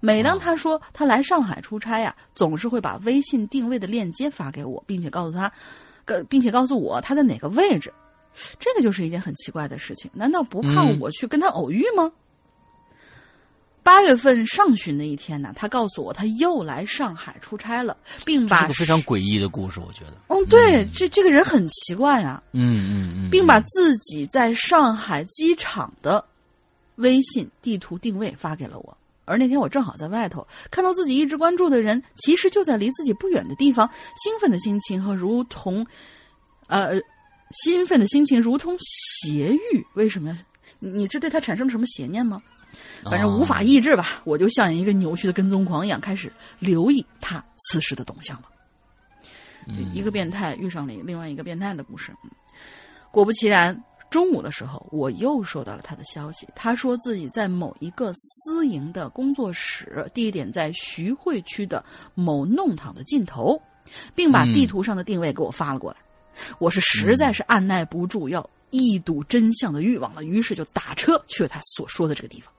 每当他说他来上海出差呀、总是会把微信定位的链接发给我，并且告诉他，呃，并且告诉我他在哪个位置。这个就是一件很奇怪的事情。难道不怕嗯我去跟他偶遇吗？八月份上旬的一天呢，他告诉我他又来上海出差了，并这把是个非常诡异的故事，我觉得。嗯，对，这这个人很奇怪啊。嗯嗯嗯，并把自己在上海机场的微信地图定位发给了我。而那天我正好在外头，看到自己一直关注的人，其实就在离自己不远的地方，兴奋的心情和如同，呃，兴奋的心情如同邪欲。为什么呀？你你这对他产生了什么邪念吗？反正无法抑制吧，我就像一个扭曲的跟踪狂一样，开始留意他此时的动向了。一个变态遇上了另外一个变态的故事。嗯果不其然，中午的时候，我又收到了他的消息，他说自己在某一个私营的工作室，地点在徐汇区的某弄堂的尽头，并把地图上的定位给我发了过来。我是实在是按耐不住要一睹真相的欲望了，于是就打车去了他所说的这个地方。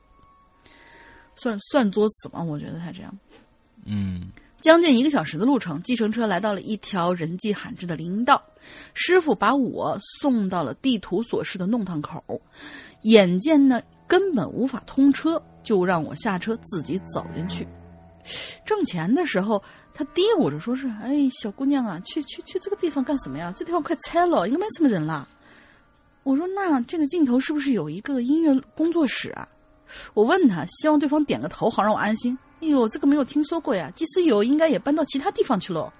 算算作死吗？我觉得他这样。嗯将近一个小时的路程，计程车来到了一条人迹罕至的林荫道，师傅把我送到了地图所示的弄堂口，眼见呢根本无法通车，就让我下车自己走进去。挣钱的时候，他嘀咕着说是：“哎，小姑娘啊，去去去这个地方干什么呀？这地方快拆了，应该没什么人了。”我说：“那这个尽头是不是有一个音乐工作室啊？”我问他，希望对方点个头，好让我安心。哎呦，这个没有听说过呀，即使有，应该也搬到其他地方去喽。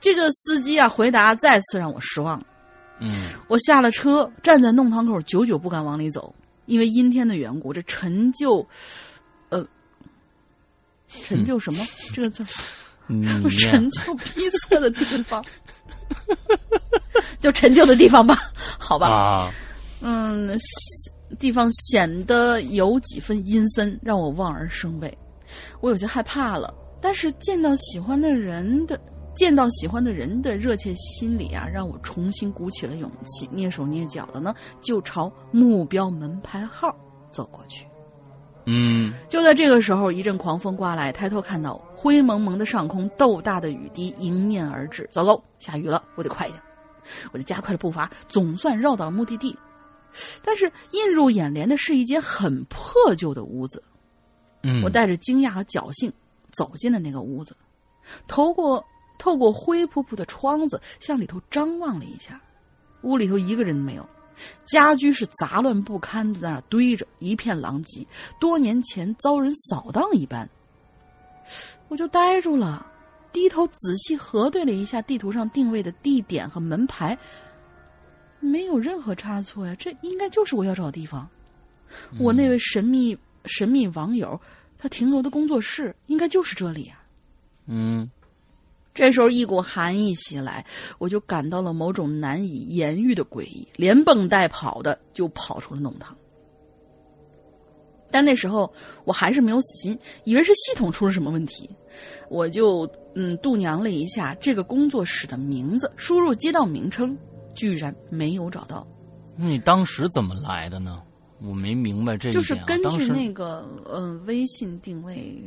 这个司机啊，回答再次让我失望。嗯我下了车，站在弄堂口，久久不敢往里走，因为阴天的缘故，这陈旧，呃，陈旧什么？这个叫嗯，陈旧逼仄的地方，[laughs] 就陈旧的地方吧，好吧。啊，嗯，地方显得有几分阴森，让我望而生畏。我有些害怕了，但是见到喜欢的人的，见到喜欢的人的热切心理啊，让我重新鼓起了勇气，蹑手蹑脚的呢，就朝目标门牌号走过去。嗯就在这个时候，一阵狂风刮来，抬头看到灰蒙蒙的上空，豆大的雨滴迎面而至。糟糕，下雨了，我得快一点！我就加快了步伐，总算绕到了目的地。但是映入眼帘的是一间很破旧的屋子。我带着惊讶和侥幸走进了那个屋子，透过透过灰扑扑的窗子向里头张望了一下，屋里头一个人都没有，家居是杂乱不堪的，在那堆着，一片狼藉，多年前遭人扫荡一般。我就呆住了，低头仔细核对了一下地图上定位的地点和门牌，没有任何差错呀，这应该就是我要找的地方。我那位神秘神秘网友，他停留的工作室应该就是这里啊。嗯这时候一股寒意袭来，我就感到了某种难以言喻的诡异，连蹦带跑的就跑出了弄堂。但那时候我还是没有死心，以为是系统出了什么问题，我就嗯度娘了一下这个工作室的名字，输入街道名称，居然没有找到。那你当时怎么来的呢？我没明白这一点、啊。就是根据那个呃微信定位，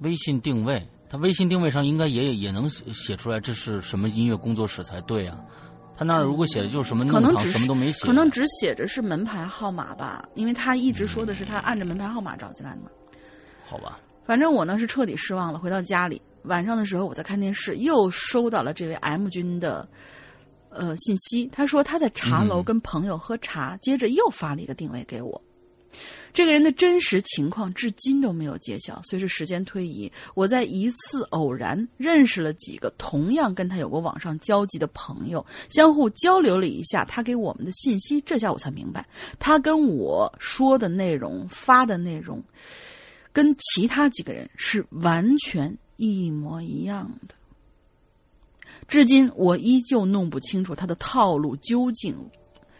微信定位，它微信定位上应该也也能写写出来这是什么音乐工作室才对啊。他那儿如果写的就是什么弄堂，可能只什么都没写，可能只写着是门牌号码吧，因为他一直说的是他按着门牌号码找进来的嘛。好吧。反正我呢是彻底失望了。回到家里，晚上的时候我在看电视，又收到了这位 M 君的呃信息。他说他在茶楼嗯跟朋友喝茶，接着又发了一个定位给我。这个人的真实情况至今都没有揭晓。随着时间推移，我在一次偶然认识了几个同样跟他有过网上交集的朋友，相互交流了一下他给我们的信息，这下我才明白，他跟我说的内容、发的内容，跟其他几个人是完全一模一样的。至今我依旧弄不清楚他的套路究竟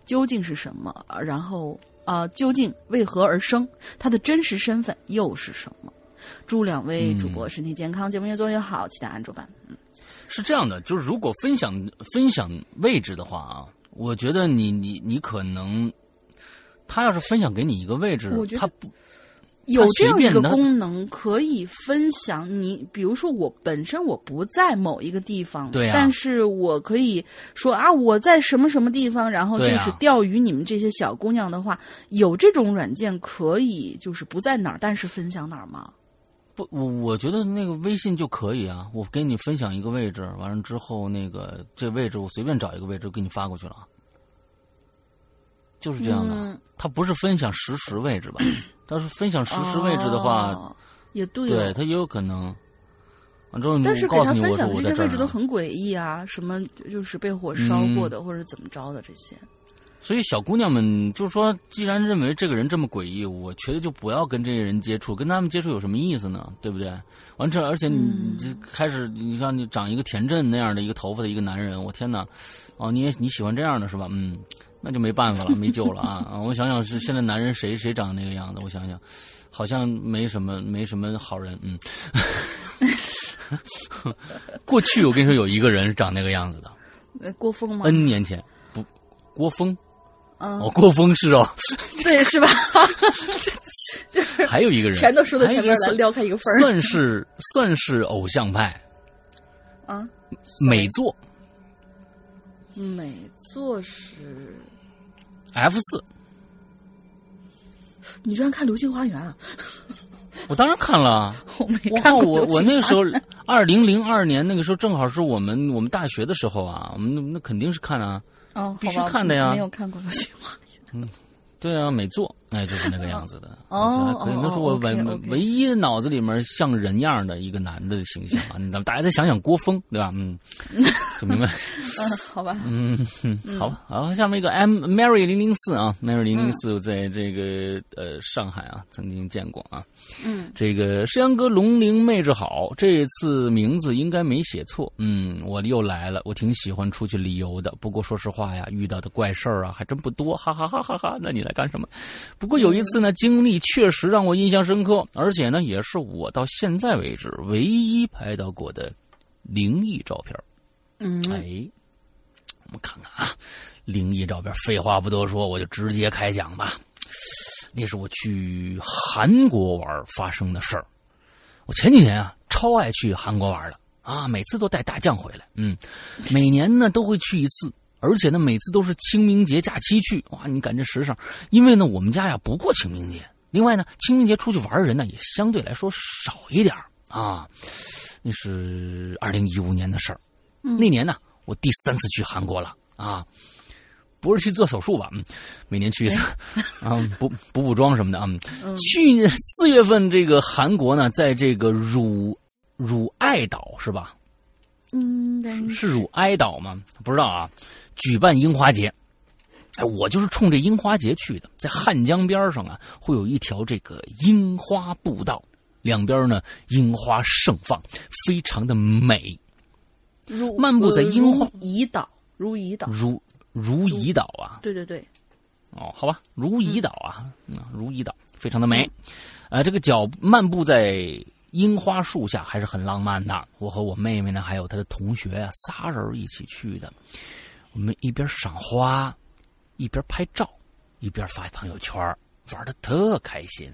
究竟是什么，然后啊、呃究竟为何而生？他的真实身份又是什么？祝两位主播身体健康，节目越做越好，期待安卓版。嗯，是这样的，就是如果分享分享位置的话啊，我觉得你你你可能，他要是分享给你一个位置他不有这样一个功能可以分享你，比如说我本身我不在某一个地方，对啊但是我可以说啊我在什么什么地方，然后就是钓鱼你们这些小姑娘的话，有这种软件可以就是不在哪儿，但是分享哪儿吗？不，我我觉得那个微信就可以啊，我给你分享一个位置，完了之后那个这位置我随便找一个位置给你发过去了，就是这样的。嗯他不是分享实时位置吧？要是分享实时位置的话，哦也对。他也有可能。完之后但是给他分享这些。位置都很诡异啊，什么就是被火烧过的，或者怎么着的这些。所以小姑娘们就是说，既然认为这个人这么诡异，我觉得就不要跟这些人接触，跟他们接触有什么意思呢？对不对？完这，而且你这开始，你像你长一个田震那样的一个头发的一个男人，我天哪！哦，你也你喜欢这样的是吧？嗯，那就没办法了，没救了啊！啊，我想想是现在男人谁谁长那个样子？我想想，好像没什么没什么好人。嗯，[laughs] 过去我跟你说有一个人长那个样子的呃郭峰吗？，N 年前不，郭峰嗯哦，，郭峰是哦，[laughs] 对，是吧？[laughs] 就是还有一个人，全都说到前面来，撩开一个缝儿算是算是偶像派，啊。美作美作是，F 四，你居然看《流星花园》啊？[laughs] 我当然看了啊。[laughs] 我没看过我我那个时候二零零二年那个时候正好是我们我们大学的时候啊，我们那那肯定是看啊，哦，必须看的呀。没有看过《流星花园嗯对啊，美作哎就是那个样子的。哦我觉得可以，哦那是我哦唯唯一脑子里面像人样的一个男的形象啊。你大家再想想郭峰，对吧？嗯，就明白。[laughs] 嗯，好吧，嗯，嗯好吧，好，下面一个 M Mary 零零四啊，Mary 零零四在这个呃上海啊曾经见过啊。嗯，这个山羊哥龙陵妹子好，这次名字应该没写错。嗯，我又来了，我挺喜欢出去旅游的。不过说实话呀，遇到的怪事儿啊还真不多，哈哈哈哈哈。那你来干什么？不过有一次呢，经历确实让我印象深刻，而且呢，也是我到现在为止唯一拍到过的灵异照片。嗯，哎，我们看看啊，灵异照片。废话不多说，我就直接开讲吧。那是我去韩国玩发生的事儿。我前几年啊，超爱去韩国玩的啊，每次都带大将回来。嗯，每年呢都会去一次，而且呢每次都是清明节假期去。哇，你赶这时尚，因为呢我们家呀不过清明节。另外呢，清明节出去玩的人呢也相对来说少一点儿啊。那是二零一五年的事儿。那年呢，我第三次去韩国了啊，不是去做手术吧？嗯，每年去一次 [laughs] 啊，补补补妆什么的啊。嗯去年四月份，这个韩国呢，在这个汝汝爱岛是吧？嗯，但是汝爱岛吗？不知道啊。举办樱花节，哎，我就是冲着樱花节去的。在汉江边上啊，会有一条这个樱花步道，两边呢樱花盛放，非常的美。如漫步在樱花如怡岛，如怡岛，如如怡岛啊，对对对，哦，好吧，如怡岛啊，嗯，如怡岛非常的美，呃，这个脚漫步在樱花树下还是很浪漫的。我和我妹妹呢，还有她的同学啊，仨人一起去的。我们一边赏花，一边拍照，一边发朋友圈，玩的特开心。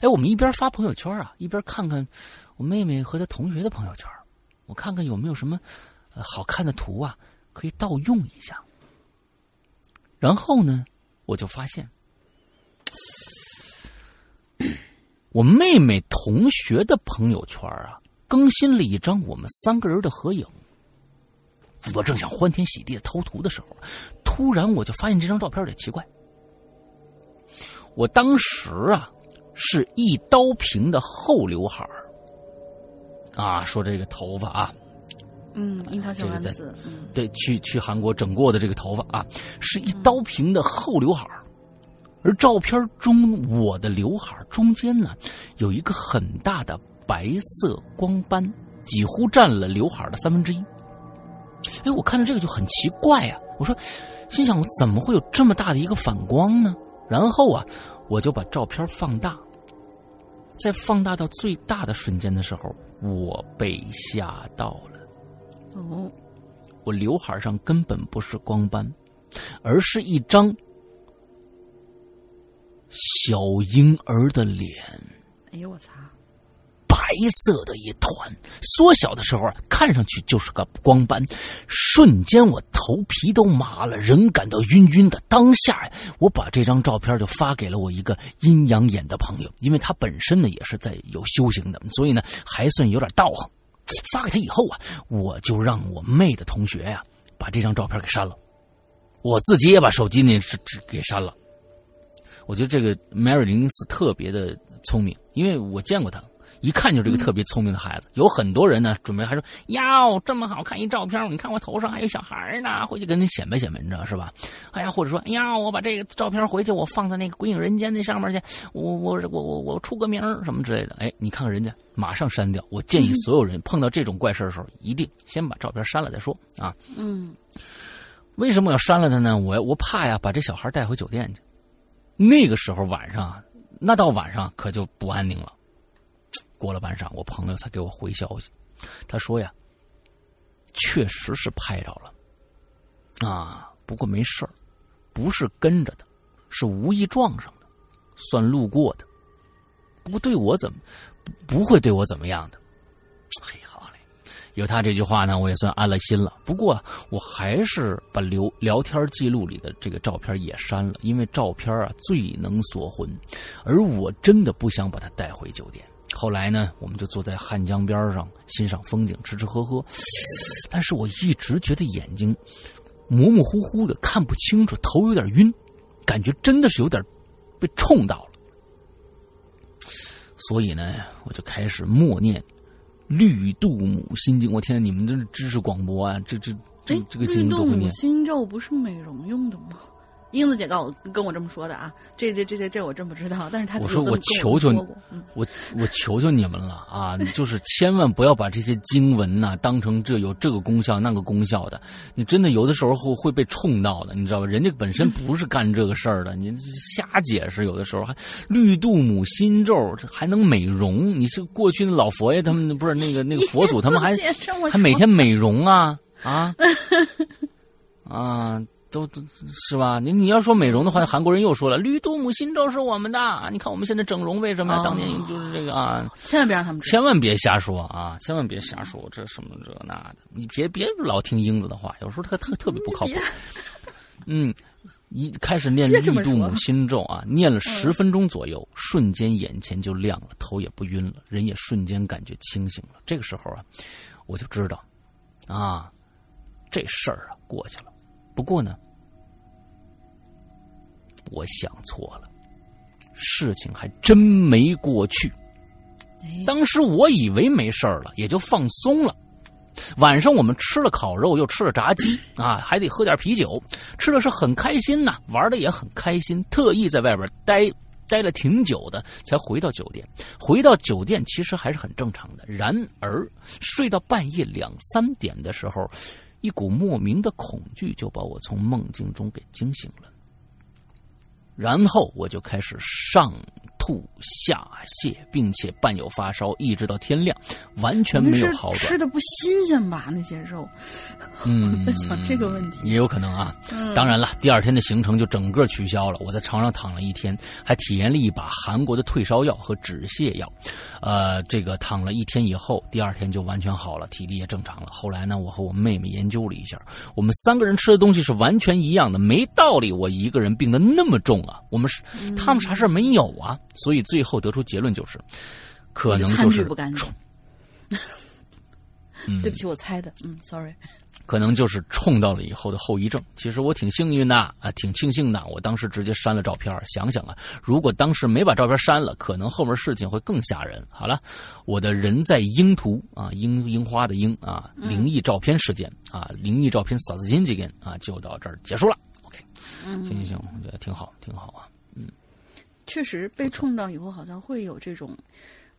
哎，我们一边发朋友圈啊，一边看看我妹妹和她同学的朋友圈，我看看有没有什么好看的图啊，可以盗用一下。然后呢，我就发现，我妹妹同学的朋友圈啊，更新了一张我们三个人的合影。我正想欢天喜地的偷图的时候，突然我就发现这张照片有点奇怪。我当时啊，是一刀平的后刘海儿啊，说这个头发啊，嗯，樱桃小丸子，嗯对，去去韩国整过的这个头发啊，是一刀平的后刘海儿，而照片中我的刘海中间呢，有一个很大的白色光斑，几乎占了刘海的三分之一。哎，我看到这个就很奇怪呀、我说，心想我怎么会有这么大的一个反光呢？然后啊，我就把照片放大，在放大到最大的瞬间的时候，我被吓到了。哦，我刘海上根本不是光斑，而是一张小婴儿的脸，哎呦我操，白白色的一团，缩小的时候啊看上去就是个光斑，瞬间我头皮都麻了，人感到晕晕的。当下呀，我把这张照片就发给了我一个阴阳眼的朋友，因为他本身呢也是在有修行的，所以呢还算有点道行。发给他以后啊，我就让我妹的同学呀、把这张照片给删了，我自己也把手机那是给删了。我觉得这个 Mary 零零四特别的聪明，因为我见过他，一看就是一个特别聪明的孩子。有很多人呢，准备还说哟，这么好看一照片，你看我头上还有小孩呢，回去跟你显摆显摆，你知道是吧？哎呀，或者说，哎呀，我把这个照片回去，我放在那个《鬼影人间》那上面去，我我我我我出个名儿什么之类的。哎，你看看人家，马上删掉。我建议所有人碰到这种怪事的时候，一定先把照片删了再说啊。嗯为什么要删了他呢？我我怕呀，把这小孩带回酒店去。那个时候晚上，那到晚上可就不安宁了。过了半晌，我朋友才给我回消息，他说呀，确实是拍着了，啊，不过没事儿，不是跟着的，是无意撞上的，算路过的。不过对我怎么不不会对我怎么样的？嘿，好嘞，有他这句话呢，我也算安了心了。不过我还是把留聊天记录里的这个照片也删了，因为照片啊最能锁魂，而我真的不想把他带回酒店。后来呢，我们就坐在汉江边上欣赏风景，吃吃喝喝。但是我一直觉得眼睛模模糊糊的，看不清楚，头有点晕，感觉真的是有点被冲到了。所以呢，我就开始默念《绿度母心经》。我天，你们这是知识广播啊！这这这这个经都会念。心咒不是美容用的吗？英子姐告我跟我这么说的啊，这这这这这我真不知道，但是她我说我求求你，我我求求你们了啊！你就是千万不要把这些经文呐当成这有这个功效那个功效的，你真的有的时候会会被冲到的，你知道吧？人家本身不是干这个事儿的，你瞎解释，有的时候还绿度母心咒还能美容，你是过去的老佛爷他们不是那个那个佛祖他们还 [laughs] 还每天美容啊啊啊！[laughs] 都都是吧？你你要说美容的话，韩国人又说了，绿度母心咒是我们的。你看我们现在整容为什么？当年就是这个啊，千万别让他们，千万别瞎说啊，千万别瞎说这什么这那的。你别别老听英子的话，有时候他特特别不靠谱。嗯，一开始念绿度母心咒啊，念了十分钟左右，瞬间眼前就亮了，头也不晕了，人也瞬间感觉清醒了。这个时候啊，我就知道啊，这事儿啊过去了。不过呢。我想错了，事情还真没过去。当时我以为没事了，也就放松了。晚上我们吃了烤肉，又吃了炸鸡啊，还得喝点啤酒，吃的是很开心呐，玩的也很开心。特意在外边待待了挺久的，才回到酒店。回到酒店其实还是很正常的。然而睡到半夜两三点的时候，一股莫名的恐惧就把我从梦境中给惊醒了。然后我就开始上吐下泻，并且伴有发烧，一直到天亮，完全没有好转。吃的不新鲜吧？那些肉，[laughs] 嗯，在想这个问题也有可能啊。当然了，第二天的行程就整个取消了。我在床上躺了一天，还体验了一把韩国的退烧药和止泻药。呃，这个躺了一天以后，第二天就完全好了，体力也正常了。后来呢，我和我妹妹研究了一下，我们三个人吃的东西是完全一样的，没道理我一个人病得那么重啊。我们是他们啥事没有啊？所以最后得出结论就是，可能就是不干净。[laughs] 对不起，我猜的。嗯，sorry。可能就是冲到了以后的后遗症。其实我挺幸运的啊，挺庆幸的。我当时直接删了照片。想想啊，如果当时没把照片删了，可能后面事情会更吓人。好了，我的人在樱图啊，樱樱花的樱啊，灵异照片事件啊，灵异照片扫字金这件啊，就到这儿结束了。OK，行行行，我觉得挺好，挺好啊。嗯，确实被冲到以后，好像会有这种。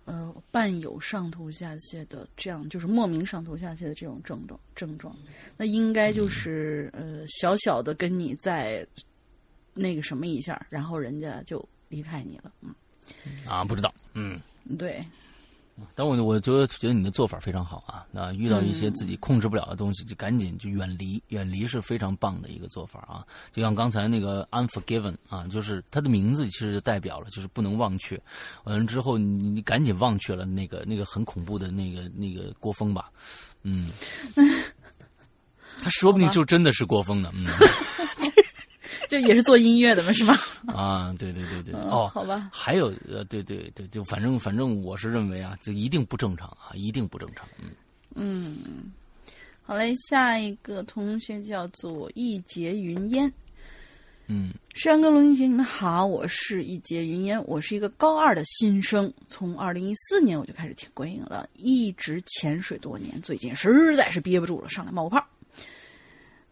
呃，伴有上吐下泻的这样，就是莫名上吐下泻的这种症状症状，那应该就是呃小小的跟你在那个什么一下，然后人家就离开你了，嗯啊，不知道，嗯，对。但我我觉得觉得你的做法非常好啊！那遇到一些自己控制不了的东西，就赶紧就远离，远离是非常棒的一个做法啊！就像刚才那个 Unforgiven 啊，就是它的名字其实就代表了，就是不能忘却。完了之后，你你赶紧忘却了那个那个很恐怖的那个那个郭峰吧，嗯，[laughs] 他说不定就真的是郭峰呢，嗯。[laughs] 就也是做音乐的嘛，是吗？[laughs] 啊，对对对对，哦，好吧。还有呃，对对对，就反正反正我是认为啊，这一定不正常啊，一定不正常。嗯嗯，好嘞，下一个同学叫做一结云烟。嗯，山哥、龙英杰，你们好，我是一结云烟，我是一个高二的新生，从二零一四年我就开始听观影了，一直潜水多年，最近实在是憋不住了，上来冒个泡。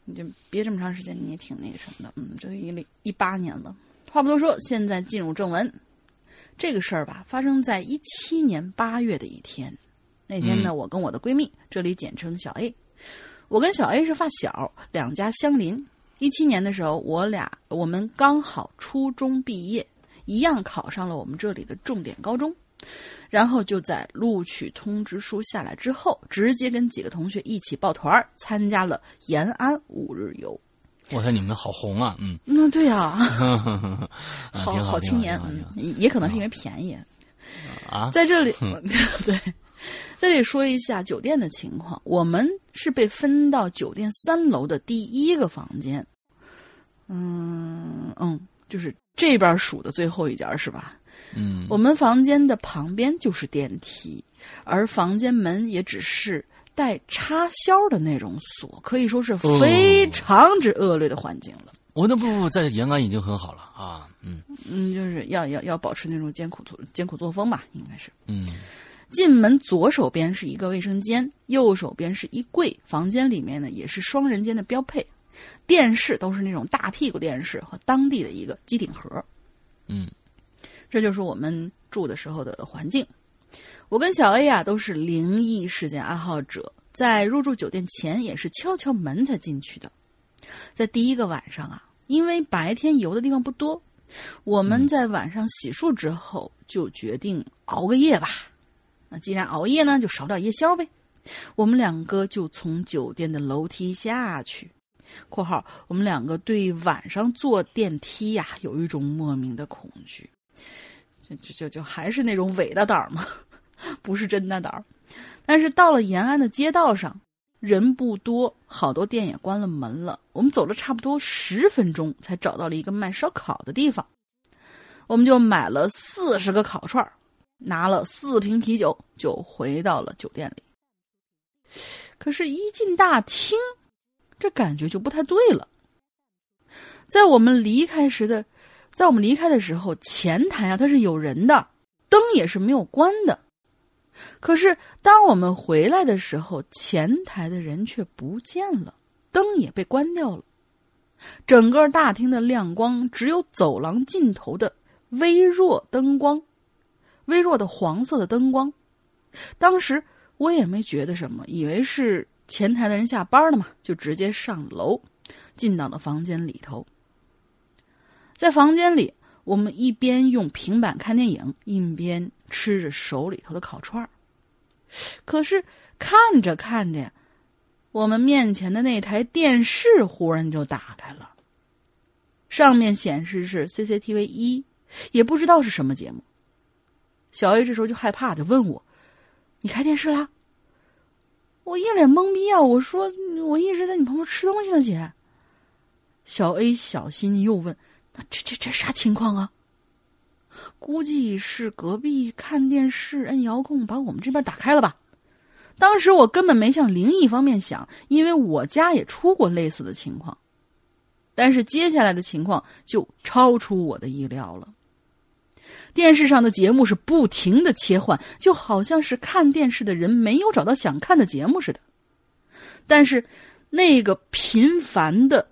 你就憋这么长时间，你也挺那个什么的，嗯，这一零一八年了。话不多说，现在进入正文。这个事儿吧，发生在一七年八月的一天。那天呢，我跟我的闺蜜，这里简称小 A，我跟小 A 是发小，两家相邻。一七年的时候，我俩我们刚好初中毕业，一样考上了我们这里的重点高中，然后就在录取通知书下来之后，直接跟几个同学一起抱团儿参加了延安五日游。我看你们好红啊，嗯，嗯，对 [laughs] 呀、啊好好青年，嗯也可能是因为便宜。啊，在这里，[laughs] 对，在这里说一下酒店的情况。我们是被分到酒店三楼的第一个房间，嗯嗯，就是这边数的最后一家是吧？嗯，我们房间的旁边就是电梯，而房间门也只是带插销的那种锁，可以说是非常之恶劣的环境了。我那不不在延安已经很好了啊，嗯嗯，就是要要要保持那种艰苦作艰苦作风吧，应该是。嗯进门左手边是一个卫生间，右手边是衣柜。房间里面呢也是双人间的标配，电视都是那种大屁股电视和当地的一个机顶盒。嗯这就是我们住的时候的环境。我跟小 A 啊都是灵异事件爱好者，在入住酒店前也是敲敲门才进去的。在第一个晚上啊，因为白天游的地方不多，我们在晚上洗漱之后就决定熬个夜吧。那既然熬夜呢，就少点夜宵呗。我们两个就从酒店的楼梯下去。（括号我们两个对晚上坐电梯呀、有一种莫名的恐惧，就就就就还是那种伪的胆儿嘛，[laughs] 不是真的胆儿。但是到了延安的街道上，人不多，好多店也关了门了。我们走了差不多十分钟，才找到了一个卖烧烤的地方。我们就买了四十个烤串儿拿了四瓶啤酒，就回到了酒店里。可是，一进大厅，这感觉就不太对了。在我们离开时的，在我们离开的时候，前台啊它是有人的，灯也是没有关的。可是，当我们回来的时候，前台的人却不见了，灯也被关掉了。整个大厅的亮光只有走廊尽头的微弱灯光，微弱的黄色的灯光。当时我也没觉得什么，以为是前台的人下班了嘛，就直接上楼，进到了房间里头。在房间里，我们一边用平板看电影，一边吃着手里头的烤串儿。可是看着看着，我们面前的那台电视忽然就打开了，上面显示是 CCTV 一，也不知道是什么节目。小 A 这时候就害怕，就问我：“你开电视啦？”我一脸懵逼啊！我说：“我一直在你旁边吃东西呢，姐。”小 A 小心又问：“那这这这啥情况啊？”估计是隔壁看电视摁遥控把我们这边打开了吧。当时我根本没向灵异方面想，因为我家也出过类似的情况。但是接下来的情况就超出我的意料了。电视上的节目是不停的切换，就好像是看电视的人没有找到想看的节目似的。但是那个频繁的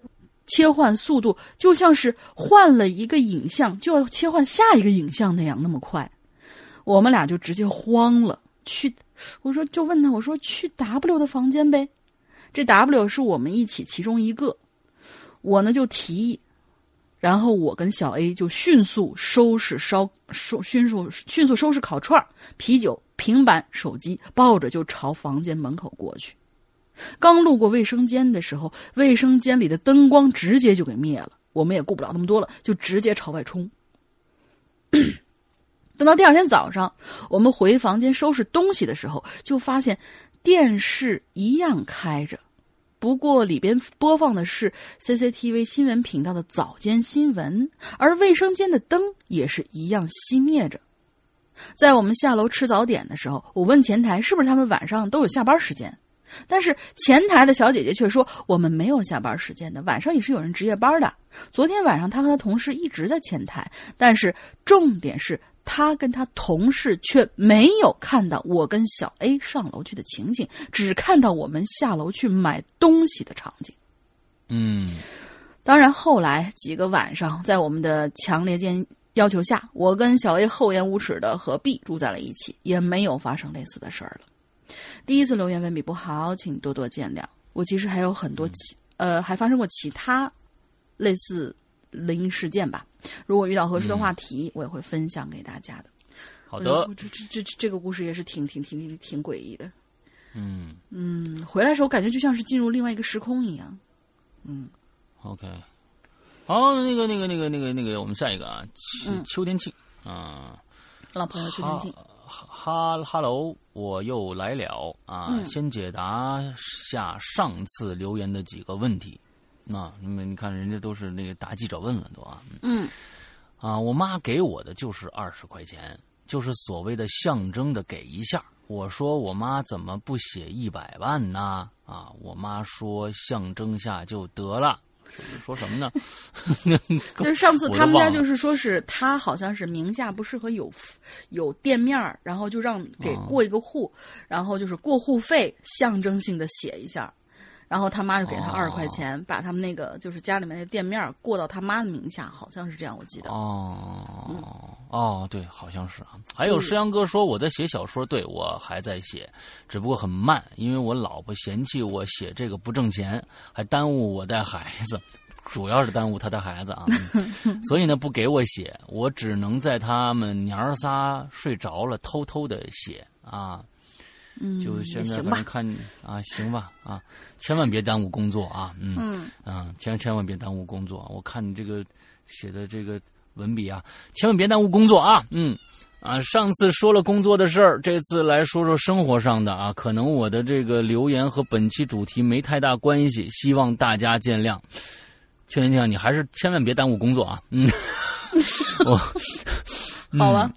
切换速度，就像是换了一个影像就要切换下一个影像那样那么快。我们俩就直接慌了，去，我说就问他，我说去 W 的房间呗。这 W 是我们一起其中一个，我呢就提议。然后我跟小 A 就迅速收拾烧收迅速迅速收拾烤串啤酒、平板、手机，抱着就朝房间门口过去。刚路过卫生间的时候，卫生间里的灯光直接就给灭了。我们也顾不了那么多了，就直接朝外冲。[coughs] 等到第二天早上，我们回房间收拾东西的时候，就发现电视一样开着。不过里边播放的是 CCTV 新闻频道的早间新闻，而卫生间的灯也是一样熄灭着。在我们下楼吃早点的时候，我问前台是不是他们晚上都有下班时间，但是前台的小姐姐却说我们没有下班时间的，晚上也是有人值夜班的。昨天晚上她和她同事一直在前台，但是重点是。她跟他同事却没有看到我跟小 A 上楼去的情景，只看到我们下楼去买东西的场景。嗯当然，后来几个晚上，在我们的强烈建要求下，我跟小 A 厚颜无耻的和 B 住在了一起，也没有发生类似的事儿了。第一次留言文笔不好，请多多见谅。我其实还有很多其呃，还发生过其他类似灵异事件吧。如果遇到合适的话题，我也会分享给大家的。好的，这这这这这个故事也是挺挺挺挺挺诡异的。嗯。嗯，回来的时候感觉就像是进入另外一个时空一样。嗯，OK，好，那个那个那个那个那个，我们下一个啊，嗯。邱天庆。啊，老朋友秋天庆，哈哈哈喽，我又来了啊！嗯。先解答下上次留言的几个问题。那那么你看，人家都是那个答记者问了都啊。嗯啊，我妈给我的就是二十块钱，就是所谓的象征的给一下。我说我妈怎么不写一百万呢？啊，我妈说象征下就得了。说什么呢？[laughs] 就是上次他们家就是说是他好像是名下不适合有有店面儿，然后就让给哦过一个户，然后就是过户费象征性的写一下，然后他妈就给他哦二十块钱，把他们那个就是家里面的店面过到他妈的名下，好像是这样，我记得。哦哦，对，好像是啊。还有嗯石阳哥说我在写小说，对我还在写，只不过很慢，因为我老婆嫌弃我写这个不挣钱，还耽误我带孩子，主要是耽误他的孩子啊。嗯 [laughs] 所以呢，不给我写，我只能在他们娘儿仨睡着了，偷偷的写啊。嗯，就现在。反正看啊，行吧啊，千万别耽误工作啊，嗯嗯啊，千千万别耽误工作。我看你这个写的这个文笔啊，千万别耽误工作啊，嗯啊，上次说了工作的事儿，这次来说说生活上的啊，可能我的这个留言和本期主题没太大关系，希望大家见谅。邱年庆，你还是千万别耽误工作啊，嗯，[laughs] 我好吧，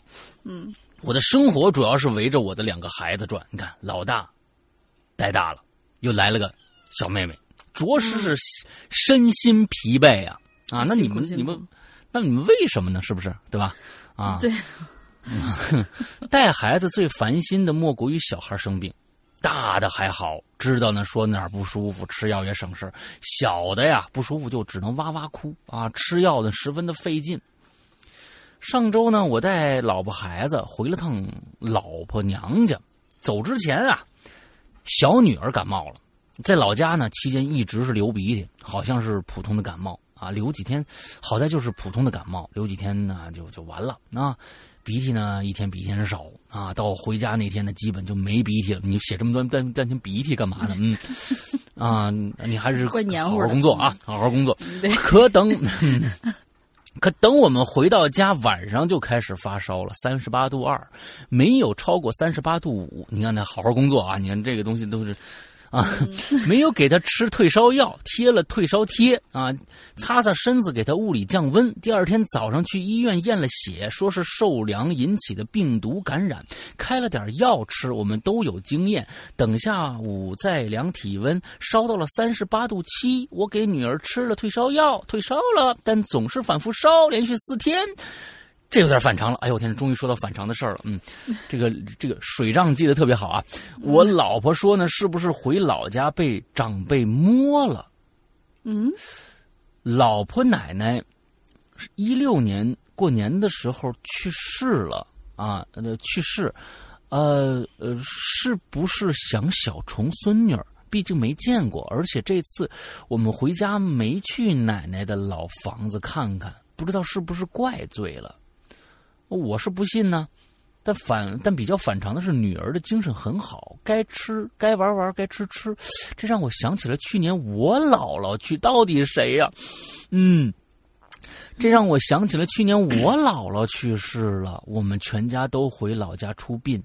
我的生活主要是围着我的两个孩子转。你看，老大带大了，又来了个小妹妹，着实是身心疲惫啊！啊，那你们你们，那你们为什么呢？是不是对吧？啊，对，[laughs] 带孩子最烦心的莫过于小孩生病，大的还好，知道呢说哪儿不舒服，吃药也省事儿小的呀不舒服就只能哇哇哭啊，吃药呢十分的费劲。上周呢，我带老婆孩子回了趟老婆娘家，走之前啊，小女儿感冒了，在老家呢期间一直是流鼻涕，好像是普通的感冒啊，流几天，好在就是普通的感冒，流几天呢就就完了啊。鼻涕呢，一天比一天少啊。到回家那天呢，基本就没鼻涕了。你写这么多单单天鼻涕干嘛呢？嗯，啊，你还是好好工作啊，好好工作。可等，嗯可等我们回到家，晚上就开始发烧了，三十八度二，没有超过三十八度五。你看，他好好工作啊！你看这个东西都是。啊，没有给他吃退烧药，贴了退烧贴啊，擦擦身子，给他物理降温。第二天早上去医院验了血，说是受凉引起的病毒感染，开了点药吃。我们都有经验，等下午再量体温，烧到了三十八度七，我给女儿吃了退烧药，退烧了，但总是反复烧，连续四天。这有点反常了，哎呦我天，终于说到反常的事儿了。嗯，这个这个水账记得特别好啊。我老婆说呢，是不是回老家被长辈摸了？嗯，老婆奶奶一六年过年的时候去世了啊，呃，去世，呃呃，是不是想小重孙女儿？毕竟没见过，而且这次我们回家没去奶奶的老房子看看，不知道是不是怪罪了。我是不信呢，但反但比较反常的是，女儿的精神很好，该吃该玩玩，该吃吃，这让我想起了去年我姥姥去，到底谁呀、嗯，这让我想起了去年我姥姥去世了，我们全家都回老家出殡。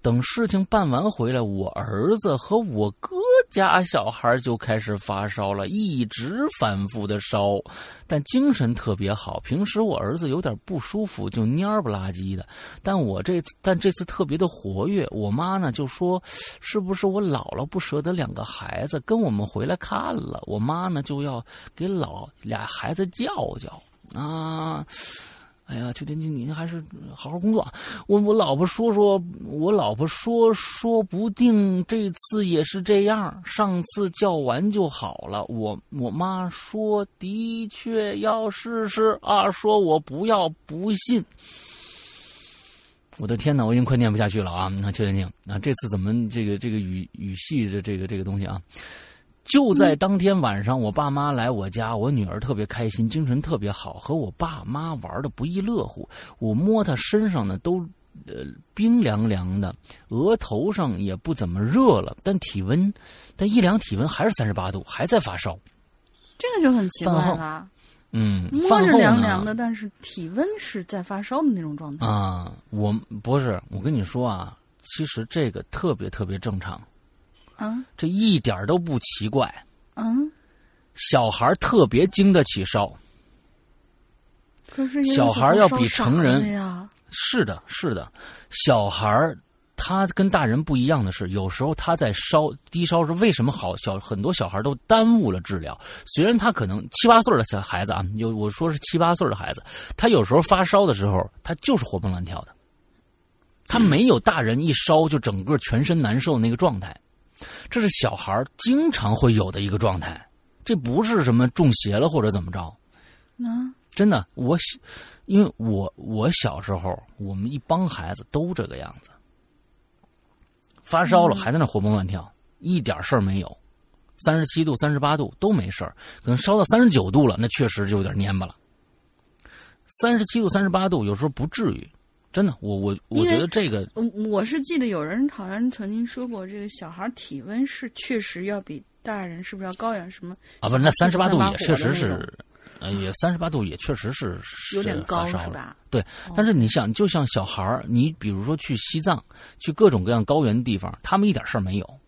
等事情办完回来，我儿子和我哥家小孩就开始发烧了，一直反复的烧，但精神特别好。平时我儿子有点不舒服就蔫不拉几的，但我这次但这次特别的活跃。我妈呢就说，是不是我姥姥不舍得两个孩子跟我们回来看了？我妈呢就要给老俩孩子叫叫啊。哎呀，邱天金，你还是好好工作！我我老婆说说，我老婆说，说不定这次也是这样。上次叫完就好了。我我妈说，的确要试试啊，说我不要不信。我的天哪，我已经快念不下去了啊！那邱天静，啊，这次怎么这个这个语语系的这个这个东西啊？就在当天晚上，我爸妈来我家，我女儿特别开心，精神特别好，和我爸妈玩的不亦乐乎。我摸她身上呢，都呃冰凉凉的，额头上也不怎么热了，但体温，但一量体温还是三十八度，还在发烧。这个就很奇怪了。嗯，摸着凉凉的，但是体温是在发烧的那种状态。啊，我不是，我跟你说啊，其实这个特别特别正常，嗯这一点都不奇怪。嗯，小孩特别经得起烧，可是小孩要比成人。是的，是的，小孩儿他跟大人不一样的是，有时候他在烧低烧时，为什么好小很多小孩都耽误了治疗？虽然他可能七八岁的小孩子啊，有我说是七八岁的孩子，他有时候发烧的时候，他就是活蹦乱跳的，他没有大人一烧就整个全身难受那个状态，这是小孩经常会有的一个状态，这不是什么中邪了或者怎么着，啊，真的，我小，因为我我小时候，我们一帮孩子都这个样子，发烧了还在那活蹦乱跳，一点事儿没有，三十七度、三十八度都没事儿，可能烧到三十九度了，那确实就有点蔫巴了。三十七度、三十八度有时候不至于，真的，我我我觉得这个嗯我是记得有人好像曾经说过，这个小孩体温是确实要比大人是不是要高点什么？啊，不是那三十八度也确实是，呃，也三十八度也确实是有点高是吧？对，但是你想，就像小孩儿，你比如说去西藏，去各种各样高原的地方，他们一点事儿没有，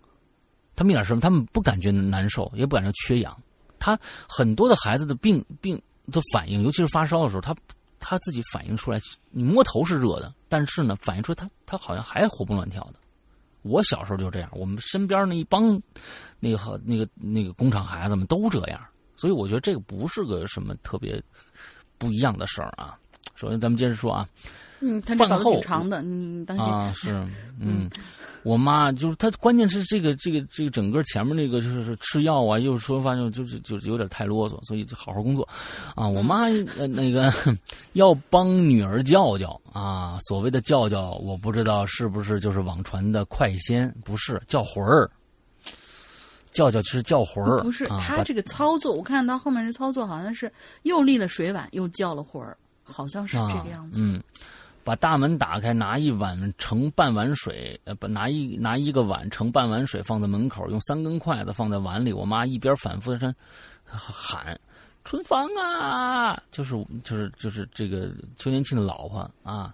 他们一点事儿，他们不感觉难受，也不感觉缺氧。他很多的孩子的病病的反应，尤其是发烧的时候，他他自己反映出来，你摸头是热的，但是呢，反映出他他好像还活蹦乱跳的。我小时候就这样，我们身边那一帮那个那个那个工厂孩子们都这样，所以我觉得这个不是个什么特别不一样的事儿啊。首先，咱们接着说啊，嗯，饭后挺长的，你当心。啊，是，[laughs] 嗯，我妈就是她，关键是这个这个这个整个前面那个就是吃药啊，又说反正就是就是有点太啰嗦，所以就好好工作，啊，我妈呃那个要帮女儿叫叫啊，所谓的叫叫，我不知道是不是就是网传的快仙，不是叫魂儿，叫叫是叫魂儿，不是啊他这个操作，我看到后面这操作好像是又立了水碗，又叫了魂儿，好像是这个样子。啊、嗯，把大门打开，拿一碗盛半碗水，呃，不拿一拿一个碗盛半碗水放在门口，用三根筷子放在碗里。我妈一边反复的喊：“春芳啊！”就是就是就是这个邱年庆的老婆啊，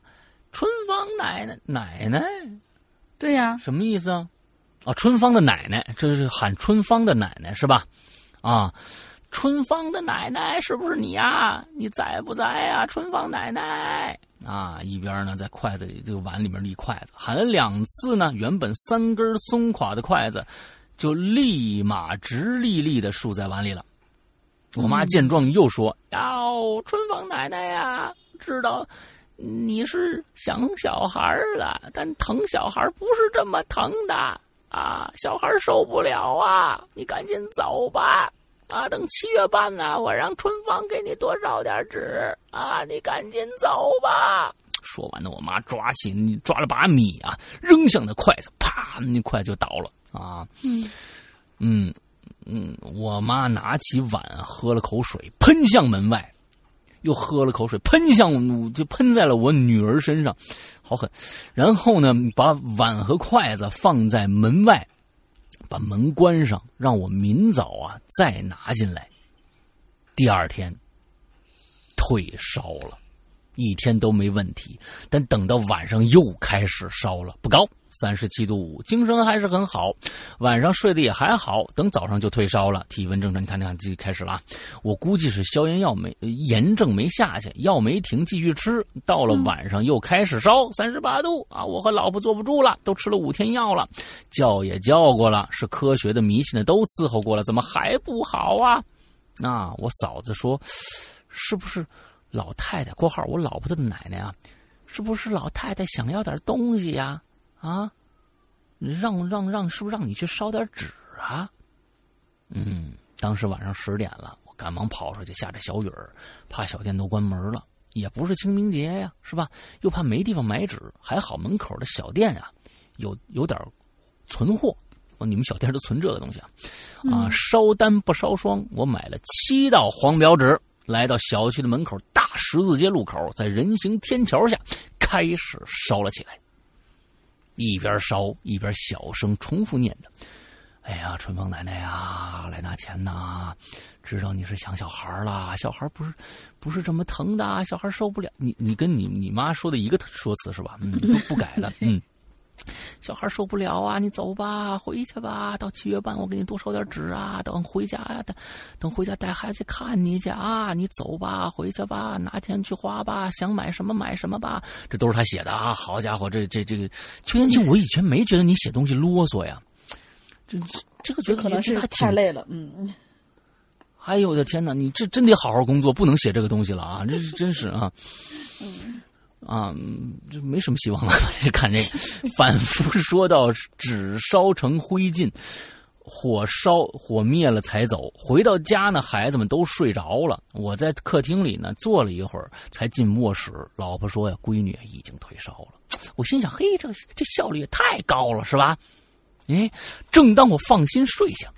春芳奶奶奶奶对呀、什么意思啊？啊，春芳的奶奶，这是喊春芳的奶奶是吧？啊，春芳的奶奶是不是你呀？你在不在呀？春芳奶奶啊，一边呢在筷子里这个碗里面立筷子，喊了两次呢，原本三根松垮的筷子就立马直立立的竖在碗里了。我妈见状又说：“哟，春芳奶奶呀，知道你是想小孩了，但疼小孩不是这么疼的啊，小孩受不了啊，你赶紧走吧。”啊，等七月半呢，我让春芳给你多烧点纸啊！你赶紧走吧。说完呢，我妈抓起你抓了把米啊，扔向那筷子，啪，那筷子就倒了啊。嗯嗯嗯，我妈拿起碗喝了口水，喷向门外，又喝了口水，喷向就喷在了我女儿身上，好狠。然后呢，把碗和筷子放在门外。把门关上，让我明早啊再拿进来。第二天退烧了，一天都没问题，但等到晚上又开始烧了，不高，三十七度五，精神还是很好，晚上睡得也还好，等早上就退烧了，体温正常。你看，你看，这开始了，我估计是消炎药没炎症没下去，药没停，继续吃，到了晚上又开始烧，三十八度啊！我和老婆坐不住了，都吃了五天药了，叫也叫过了，是科学的、迷信的都伺候过了，怎么还不好啊？那我嫂子说，是不是老太太（括号我老婆的奶奶啊）？是不是老太太想要点东西呀？啊，让让让，是不是让你去烧点纸啊？嗯，当时晚上十点了，我赶忙跑出去，下着小雨儿，怕小店都关门了，也不是清明节呀，是吧？又怕没地方买纸，还好门口的小店啊，有有点存货，哦，你们小店都存这个东西啊？啊，烧单不烧双，我买了七道黄表纸，来到小区的门口大十字街路口，在人行天桥下开始烧了起来。一边烧一边小声重复念着：“哎呀，春风奶奶呀，来拿钱呐！知道你是想小孩啦，小孩不是不是这么疼的，小孩受不了。你你跟你你妈说的一个说辞是吧？嗯，不不改了，[laughs] 嗯。”小孩受不了啊！你走吧，回去吧。到七月半，我给你多烧点纸啊。等回家呀，等等回家带孩子看你去啊。你走吧，回去吧，拿钱去花吧，想买什么买什么吧。这都是他写的啊！好家伙，这这这个邱天庆，我以前没觉得你写东西啰嗦呀。这这个觉得可能是太累了，嗯。哎呦我的天哪！你这真得好好工作，不能写这个东西了啊！这是真是啊。嗯。啊，就没什么希望了。[laughs] 看这个，反复说到纸烧成灰烬，火烧火灭了才走。回到家呢，孩子们都睡着了。我在客厅里呢坐了一会儿，才进卧室。老婆说呀：“闺女已经退烧了。”我心想：“嘿，这这效率也太高了，是吧？”哎，正当我放心睡下，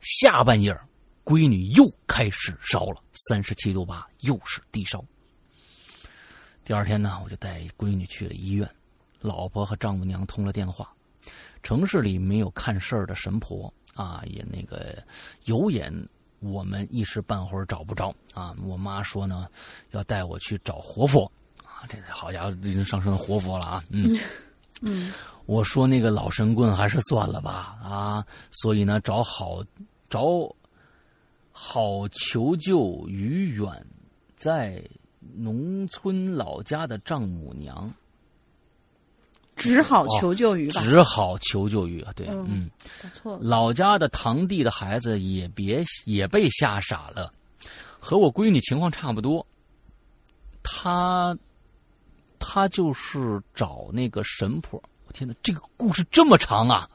下半夜，闺女又开始烧了，三十七度八，又是低烧。第二天呢，我就带闺女去了医院，老婆和丈母娘通了电话。城市里没有看事儿的神婆啊，也那个有眼，我们一时半会儿找不着啊。我妈说呢，要带我去找活佛啊。这好家伙，已经上升到活佛了啊。嗯嗯，我说那个老神棍还是算了吧啊。所以呢，找好找好求救于远在。农村老家的丈母娘，只好求救于吧，只好求救于啊，对，嗯，错。老家的堂弟的孩子也别也被吓傻了，和我闺女情况差不多。他他就是找那个神婆，我天哪，这个故事这么长啊！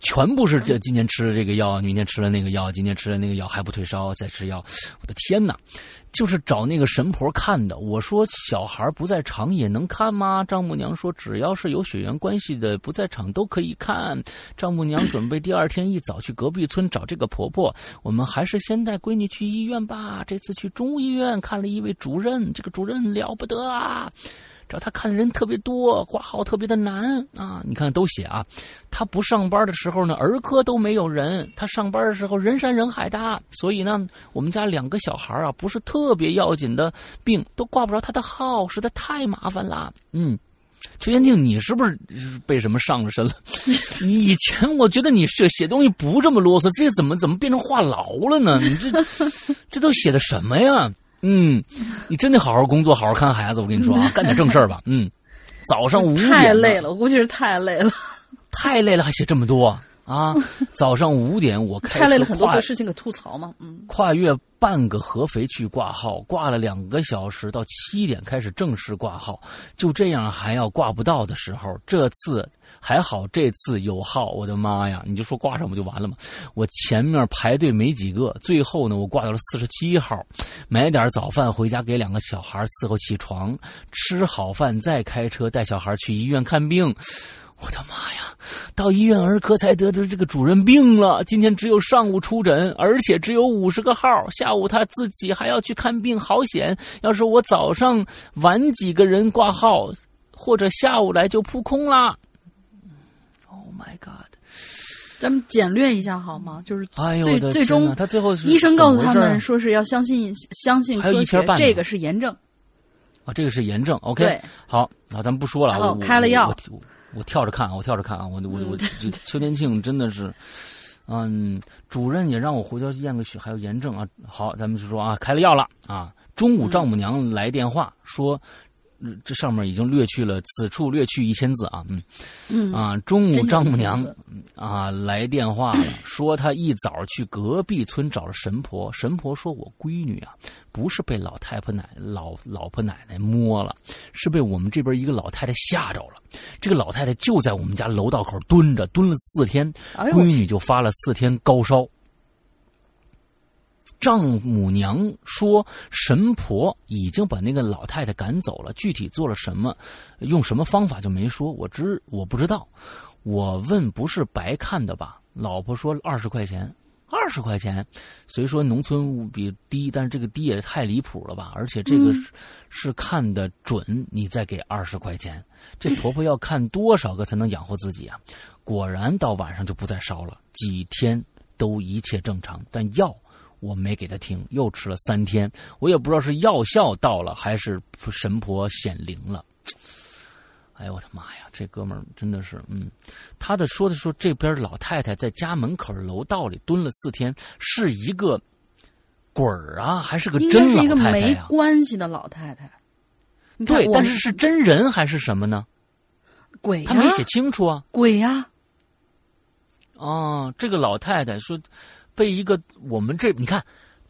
全部是这今天吃了这个药，明天吃了那个药，今天吃了那个药还不退烧，再吃药，我的天哪！就是找那个神婆看的。我说小孩不在场也能看吗？丈母娘说只要是有血缘关系的不在场都可以看。丈母娘准备第二天一早去隔壁村找这个婆婆。我们还是先带闺女去医院吧。这次去中医院看了一位主任，这个主任了不得啊。找他看的人特别多，挂号特别的难啊！你看都写啊，他不上班的时候呢，儿科都没有人；他上班的时候，人山人海的。所以呢，我们家两个小孩啊，不是特别要紧的病，都挂不着他的号，实在太麻烦了。嗯，邱元庆，你是不是被什么上了身了？[laughs] 以前我觉得你写写东西不这么啰嗦，这怎么怎么变成话痨了呢？你这这都写的什么呀？嗯，你真得好好工作，好好看孩子。我跟你说啊，干点正事儿吧。嗯，早上五点太累了，我估计是太累了，太累了还写这么多啊！早上五点我开了，很多事情可吐槽嘛。嗯，跨越半个合肥去挂号，挂了两个小时，到七点开始正式挂号，就这样还要挂不到的时候，这次。还好这次有号，我的妈呀！你就说挂上不就完了吗？我前面排队没几个，最后呢，我挂到了四十七号，买点早饭回家给两个小孩伺候起床，吃好饭再开车带小孩去医院看病。我的妈呀！到医院儿科才得知这个主任病了，今天只有上午出诊，而且只有五十个号，下午他自己还要去看病，好险！要是我早上晚几个人挂号，或者下午来就扑空啦。Oh。My God，咱们简略一下好吗？就是最最终他最后医生告诉他们说是要相信相信科学，这个是炎症啊，这个是炎症。OK，好，那咱们不说了。我开了药，我我跳着看啊，我跳着看啊，我我我邱天庆真的是，嗯，主任也让我回家验个血，还有炎症啊。好，咱们就说啊，开了药了啊。中午丈母娘来电话说。这上面已经略去了，此处略去一千字啊，嗯，嗯啊，中午丈母娘啊来电话了，说她一早去隔壁村找了神婆，神婆说我闺女啊不是被老太婆奶老老婆奶奶摸了，是被我们这边一个老太太吓着了，这个老太太就在我们家楼道口蹲着，蹲了四天，闺女就发了四天高烧。丈母娘说：“神婆已经把那个老太太赶走了，具体做了什么，用什么方法就没说。我知我不知道。我问不是白看的吧？老婆说二十块钱，二十块钱。虽说农村物比低，但是这个低也太离谱了吧？而且这个是,、是看的准，你再给二十块钱，这婆婆要看多少个才能养活自己啊？果然到晚上就不再烧了，几天都一切正常，但药我没给他听，又吃了三天，我也不知道是药效到了还是神婆显灵了。哎呦我的妈呀！这哥们儿真的是，嗯，他的说的说这边老太太在家门口楼道里蹲了四天，是一个鬼儿啊，还是个应真该是一个没关系的老太太。对，但是是真人还是什么呢？鬼呀、他没写清楚啊。鬼呀、哦，这个老太太说被一个我们这你看。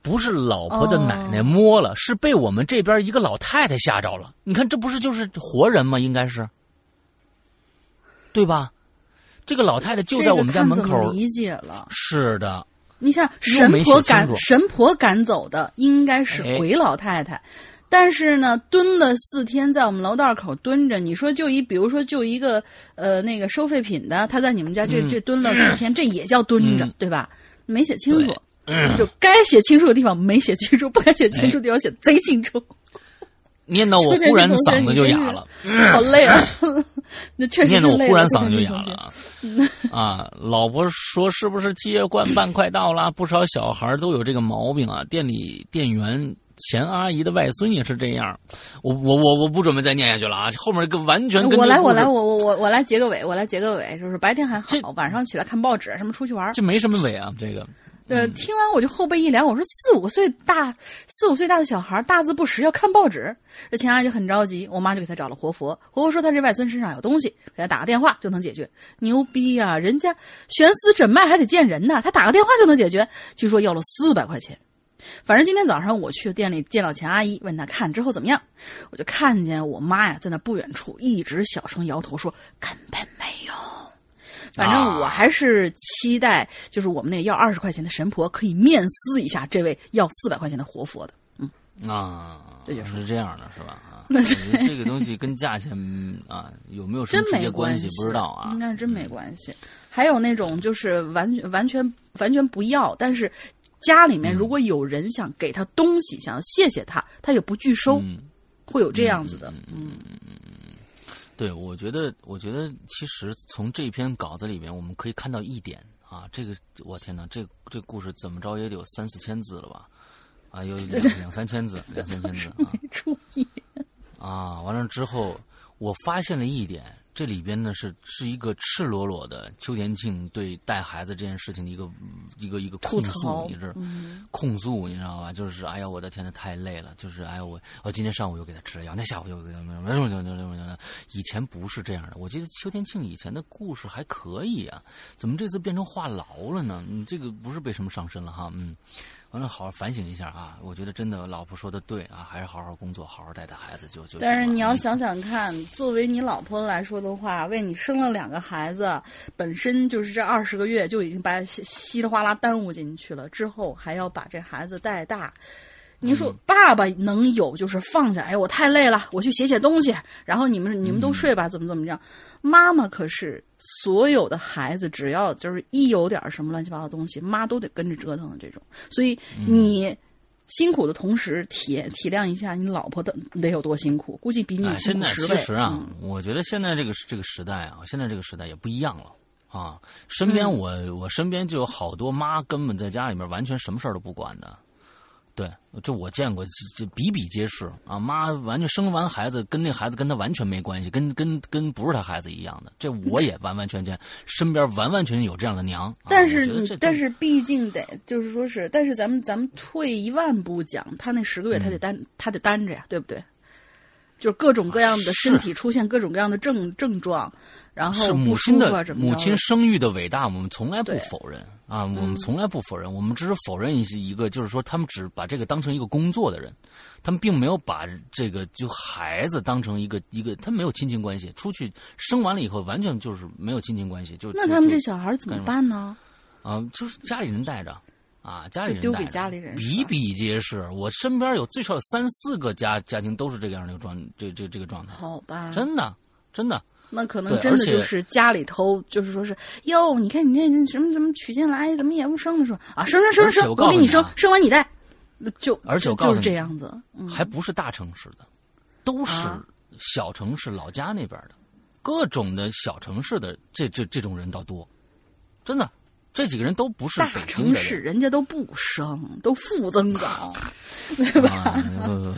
不是老婆的奶奶哦摸了，是被我们这边一个老太太吓着了。你看，这不是就是活人吗？应该是，对吧？这个老太太就在我们家门口。理解了。是的，你像神婆赶神婆赶走的应该是哎鬼老太太，但是呢，蹲了四天，在我们楼道口蹲着。你说就一，比如说就一个呃那个收废品的，他在你们家这、嗯这蹲了四天，这也叫蹲着，嗯对吧？没写清楚，嗯就该写清楚的地方没写清楚，不该写清楚的地方写贼清楚，念到我忽然嗓子就哑了，好累啊！[laughs] 那确实念到我忽然嗓子就哑了。啊！啊，老婆说是不是七月关办快到了？不少小孩都有这个毛病啊。店里店员钱阿姨的外孙也是这样。我我我我不准备再念下去了啊！后面跟完全跟我来，我来，我我我我来结个尾，我来结个尾，就是白天还好，晚上起来看报纸，什么出去玩儿，这没什么尾啊，这个呃，听完我就后背一凉，我说四五个岁大、四五岁大的小孩大字不识要看报纸，这钱阿姨就很着急，我妈就给他找了活佛，活佛说他这外孙身上有东西，给他打个电话就能解决，牛逼呀、人家悬丝诊脉还得见人呢，他打个电话就能解决，据说要了四百块钱。反正今天早上我去店里见到钱阿姨，问她看之后怎么样，我就看见我妈呀在那不远处一直小声摇头说根本没有。反正我还是期待，就是我们那个要二十块钱的神婆可以面撕一下这位要四百块钱的活佛的。嗯啊，这也是这样的，是吧？啊，[laughs] 那这个东西跟价钱啊有没有什么直接关系，不知道啊应。该真没关系。还有那种就是完全完全完全不要，但是家里面如果有人想给他东西，想要谢谢他，他也不拒收，嗯。会有这样子的。嗯嗯嗯，对，我觉得，我觉得其实从这篇稿子里面，我们可以看到一点啊，这个我天哪，这这故事怎么着也得有三四千字了吧？啊，有两 [laughs] 两三千字，两三千字啊注意，啊！完了之后，我发现了一点，这里边呢是是一个赤裸裸的邱田庆对带孩子这件事情的一个一个一个控诉，你知道嗯控诉，你知道吧？就是哎呀，我的天呐，太累了。就是哎呀，我我今天上午又给他吃了药，那下午又给他以前不是这样的。我觉得邱天庆以前的故事还可以啊，怎么这次变成话痨了呢？你这个不是被什么上身了哈？嗯，完了，好好反省一下啊！我觉得真的，老婆说的对啊，还是好好工作，好好带带孩子就就。但是你要想想看，作为你老婆来说的话，为你生了两个孩子，本身就是这二十个月就已经把稀稀里哗啦耽误进去了，之后还要把这孩子带大。你嗯说爸爸能有就是放下，哎，我太累了，我去写写东西，然后你们你嗯们都睡吧，怎么怎么样？妈妈可是所有的孩子，只要就是一有点什么乱七八糟东西，妈都得跟着折腾的这种。所以嗯你辛苦的同时体体谅一下你老婆的得有多辛苦，估计比你哎，辛现在苦十倍。其实啊，嗯我觉得现在这个这个时代啊，现在这个时代也不一样了啊。身边嗯我、我身边就有好多妈根本在家里面完全什么事儿都不管的，对，这我见过，这这比比皆是啊。妈完全生完孩子跟那孩子跟他完全没关系，跟跟跟不是他孩子一样的。这我也完完全全身边完完全全有这样的娘。啊但是但是毕竟得，就是说是，但是咱们咱们退一万步讲，他那十个月他得担、他得担着呀，对不对？就是各种各样的身体出现各种各样的症症状，然后是母亲的母亲生育的伟大，我们从来不否认啊，我们嗯从来不否认，我们只是否认一些一个，就是说他们只把这个当成一个工作的人，他们并没有把这个就孩子当成一个一个，他没有亲情关系，出去生完了以后完全就是没有亲情关系，就那他们这小孩怎么办呢？啊，就是家里人带着。啊，家里人丢给带着家里人比比皆是。我身边有最少有三四个家家庭都是这个样的一个状，这这这个状态。好吧，真的，真的，那可能真的就是家里头，就是说是哟，你看你这什么什么娶进来，怎么也不生的，说啊生生生生，我给你生，生完你带，就而且我就就是告诉你这样子，嗯。还不是大城市的，都是啊。小城市老家那边的，各种的小城市的这这这种人倒多，真的，这几个人都不是大北京城市的人。人家都不生，都负增长，[laughs] 啊，呃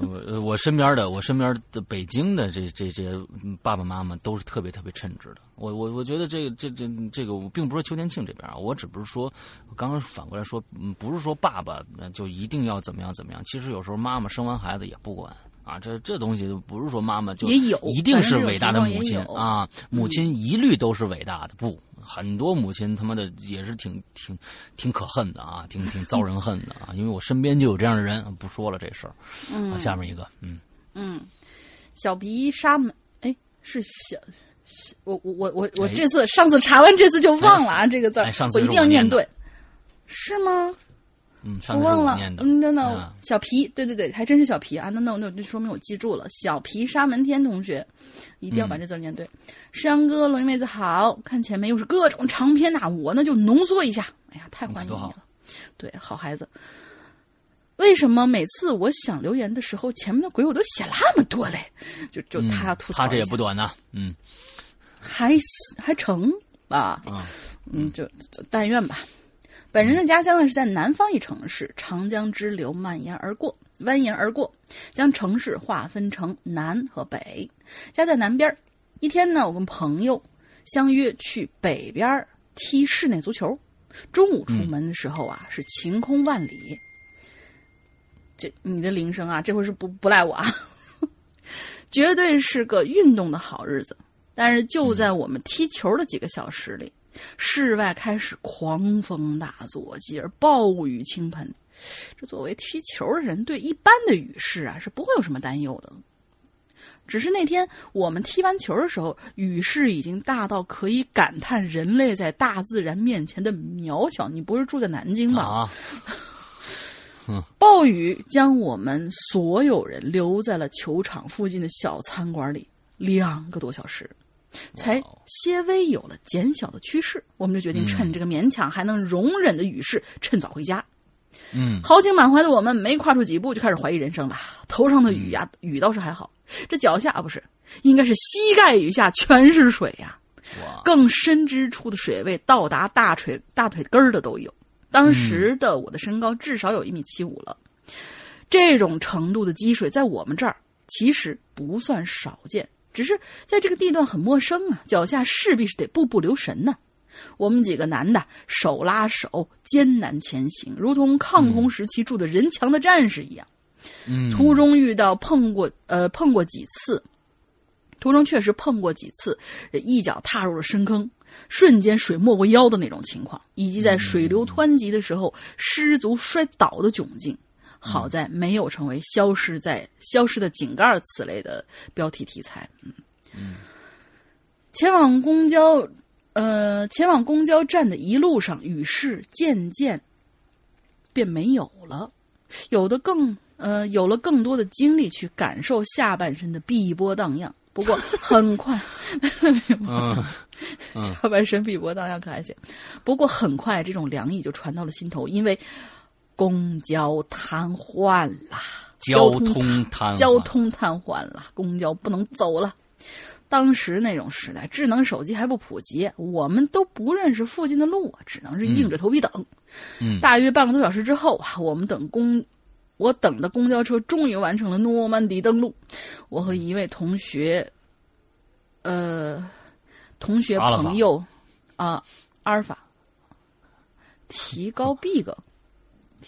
我我身边的我身边的北京的这这这嗯爸爸妈妈都是特别特别称职的。我我我觉得这个这这这个，我并不是说邱天庆这边啊，我只不是说，我刚刚反过来说，嗯，不是说爸爸呃就一定要怎么样怎么样。其实有时候妈妈生完孩子也不管啊，这这东西不是说妈妈就也有一定是伟大的母亲啊，母亲一律都是伟大的，不。很多母亲他妈的也是挺挺挺可恨的啊，挺挺遭人恨的啊，因为我身边就有这样的人，不说了这事儿。嗯啊，下面一个，嗯，嗯，小鼻沙门，哎，是小。小我我我我我哎这次上次查完这次就忘了啊，这个字儿哎上次我一定要念对，是吗？嗯，我忘了，嗯，等等啊，小皮，对对对，还真是小皮啊！那那那那说明我记住了，小皮沙门天同学，一定要把这字儿念对。石阳哥、龙妹子好看前面又是各种长篇呐、我呢就浓缩一下。哎呀，太欢迎你了，对，好孩子。为什么每次我想留言的时候，前面的鬼我都写那么多嘞？就就他吐槽、他这也不，短呐，嗯还还成吧？啊，嗯，就就但愿吧。本人的家乡呢是在南方一城市，长江支流蔓延而过，蜿蜒而过，将城市划分成南和北。家在南边儿一天呢，我跟朋友相约去北边儿踢室内足球。中午出门的时候啊，是晴空万里。这你的铃声啊，这回是不不赖我啊，[laughs] 绝对是个运动的好日子。但是就在我们踢球的几个小时里，室外开始狂风大作，继而暴雨倾盆。这作为踢球的人，对一般的雨势啊是不会有什么担忧的。只是那天我们踢完球的时候，雨势已经大到可以感叹人类在大自然面前的渺小。你不是住在南京吧？啊，[laughs] 暴雨将我们所有人留在了球场附近的小餐馆里两个多小时，才哇哦些微有了减小的趋势。我们就决定趁这个勉强还能容忍的雨势，趁早回家。嗯豪情满怀的我们没跨出几步就开始怀疑人生了。头上的雨呀、雨倒是还好，这脚下啊不是，应该是膝盖以下全是水呀、哇，更深之处的水位到达大腿大腿根儿的都有。当时的我的身高至少有一米七五了，这种程度的积水在我们这儿其实不算少见，只是在这个地段很陌生啊，脚下势必是得步步留神呢、我们几个男的手拉手艰难前行，如同抗洪时期住的人墙的战士一样。嗯，途中遇到碰过呃碰过几次，途中确实碰过几次，一脚踏入了深坑，瞬间水没过腰的那种情况，以及在水流湍急的时候失足摔倒的窘境。好在没有成为消失在消失的井盖此类的标题题材。嗯嗯，前往公交，呃，前往公交站的一路上，雨势渐渐便没有了。有的更呃有了更多的精力去感受下半身的碧波荡漾。不过 [laughs] 很快，嗯 [laughs] 下半身碧波荡漾可还行。不过很快，这种凉意就传到了心头，因为公交瘫痪了，交通通瘫交通瘫痪了，公交不能走了。当时那种时代，智能手机还不普及，我们都不认识附近的路啊，只能是硬着头皮等。嗯大约半个多小时之后啊，我们等公，我等的公交车终于完成了诺曼底登陆。我和一位同学，呃，同学朋友啊，阿尔法，提高 [laughs] big，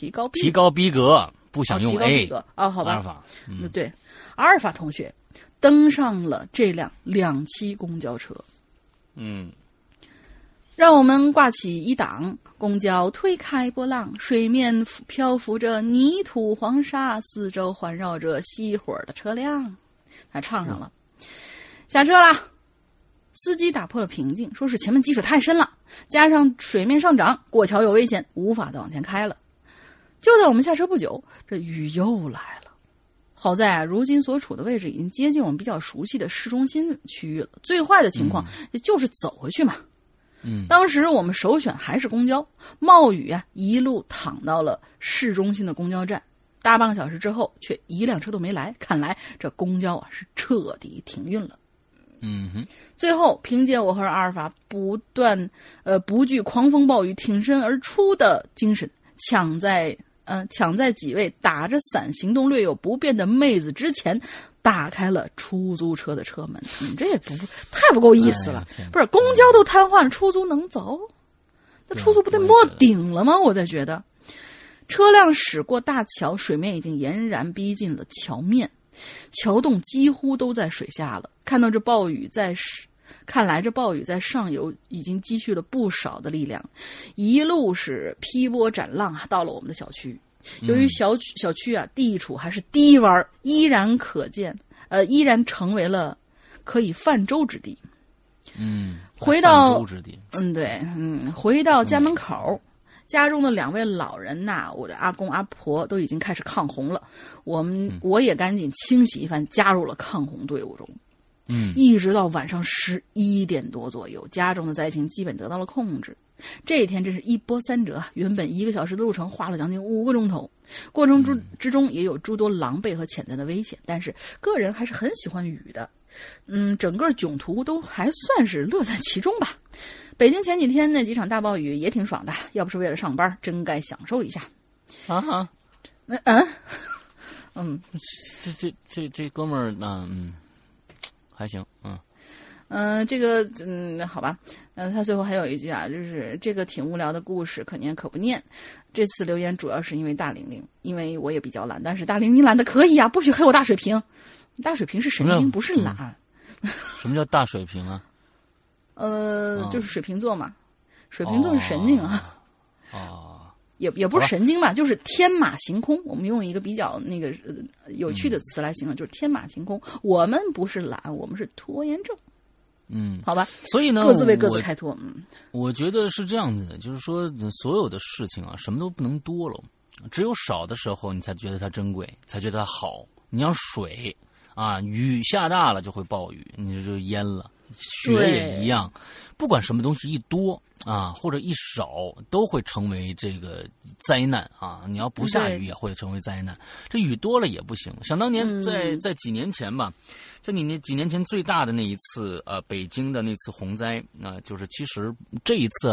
提高提高逼格，不想用啊提高 A，big 啊，好吧，阿尔法，那对，阿尔法同学登上了这辆两栖公交车，嗯让我们挂起一档，公交推开波浪，水面漂浮着泥土黄沙，四周环绕着熄火的车辆。他唱上了，下车了！司机打破了平静，说是前面积水太深了，加上水面上涨，过桥有危险，无法再往前开了。就在我们下车不久，这雨又来了。好在啊，如今所处的位置已经接近我们比较熟悉的市中心区域了。最坏的情况也就是走回去嘛。嗯，当时我们首选还是公交，冒雨啊，一路躺到了市中心的公交站。大半个小时之后，却一辆车都没来，看来这公交啊是彻底停运了。嗯哼，最后，凭借我和阿尔法不断呃不惧狂风暴雨挺身而出的精神，抢在呃抢在几位打着伞、行动略有不便的妹子之前，打开了出租车的车门。你这也不太不够意思了，哎不是公交都瘫痪了，出租能走？那出租不得没顶了吗？我在觉得，车辆驶过大桥，水面已经俨然逼近了桥面，桥洞几乎都在水下了。看到这暴雨在是，看来这暴雨在上游已经积蓄了不少的力量，一路是劈波斩浪啊，到了我们的小区。由于小区小区啊地处还是低洼，依然可见，呃，依然成为了可以泛舟之地。嗯，回到嗯，对，嗯，回到家门口，家中的两位老人呐、我的阿公阿婆都已经开始抗洪了。我们、我也赶紧清洗一番，加入了抗洪队伍中。嗯一直到晚上十一点多左右，家中的灾情基本得到了控制。这一天真是一波三折啊！原本一个小时的路程，花了将近五个钟头，过程之之中也有诸多狼狈和潜在的危险，但是个人还是很喜欢雨的。嗯，整个囧途都还算是乐在其中吧。北京前几天那几场大暴雨也挺爽的，要不是为了上班，真该享受一下。啊哈，那 [laughs] 嗯嗯这这这这哥们儿，那嗯，还行，嗯嗯、呃这个嗯，好吧，嗯、他最后还有一句啊，就是这个挺无聊的故事，可念可不念。这次留言主要是因为大玲玲，因为我也比较懒，但是大玲玲懒的可以啊，不许黑我大水瓶。大水瓶是神经，不是懒。[laughs] 什么叫大水瓶啊？呃，哦就是水瓶座嘛，水瓶座是神经啊。啊，也也不是神经吧，就是天马行空。我们用一个比较那个呃有趣的词来形容，就是天马行空。我们不是懒，我们是拖延症，嗯，好吧？所以呢，各自为各自开脱。嗯，我觉得是这样子的，就是说所有的事情啊，什么都不能多了，只有少的时候你才觉得它珍贵，才觉得它好。你像水啊，雨下大了就会暴雨，你这就淹了。雪也一样，不管什么东西一多啊或者一少，都会成为这个灾难啊！你要不下雨也会成为灾难。这雨多了也不行。想当年在嗯在几年前吧，在你那几年前最大的那一次呃北京的那次洪灾，那、就是其实这一次，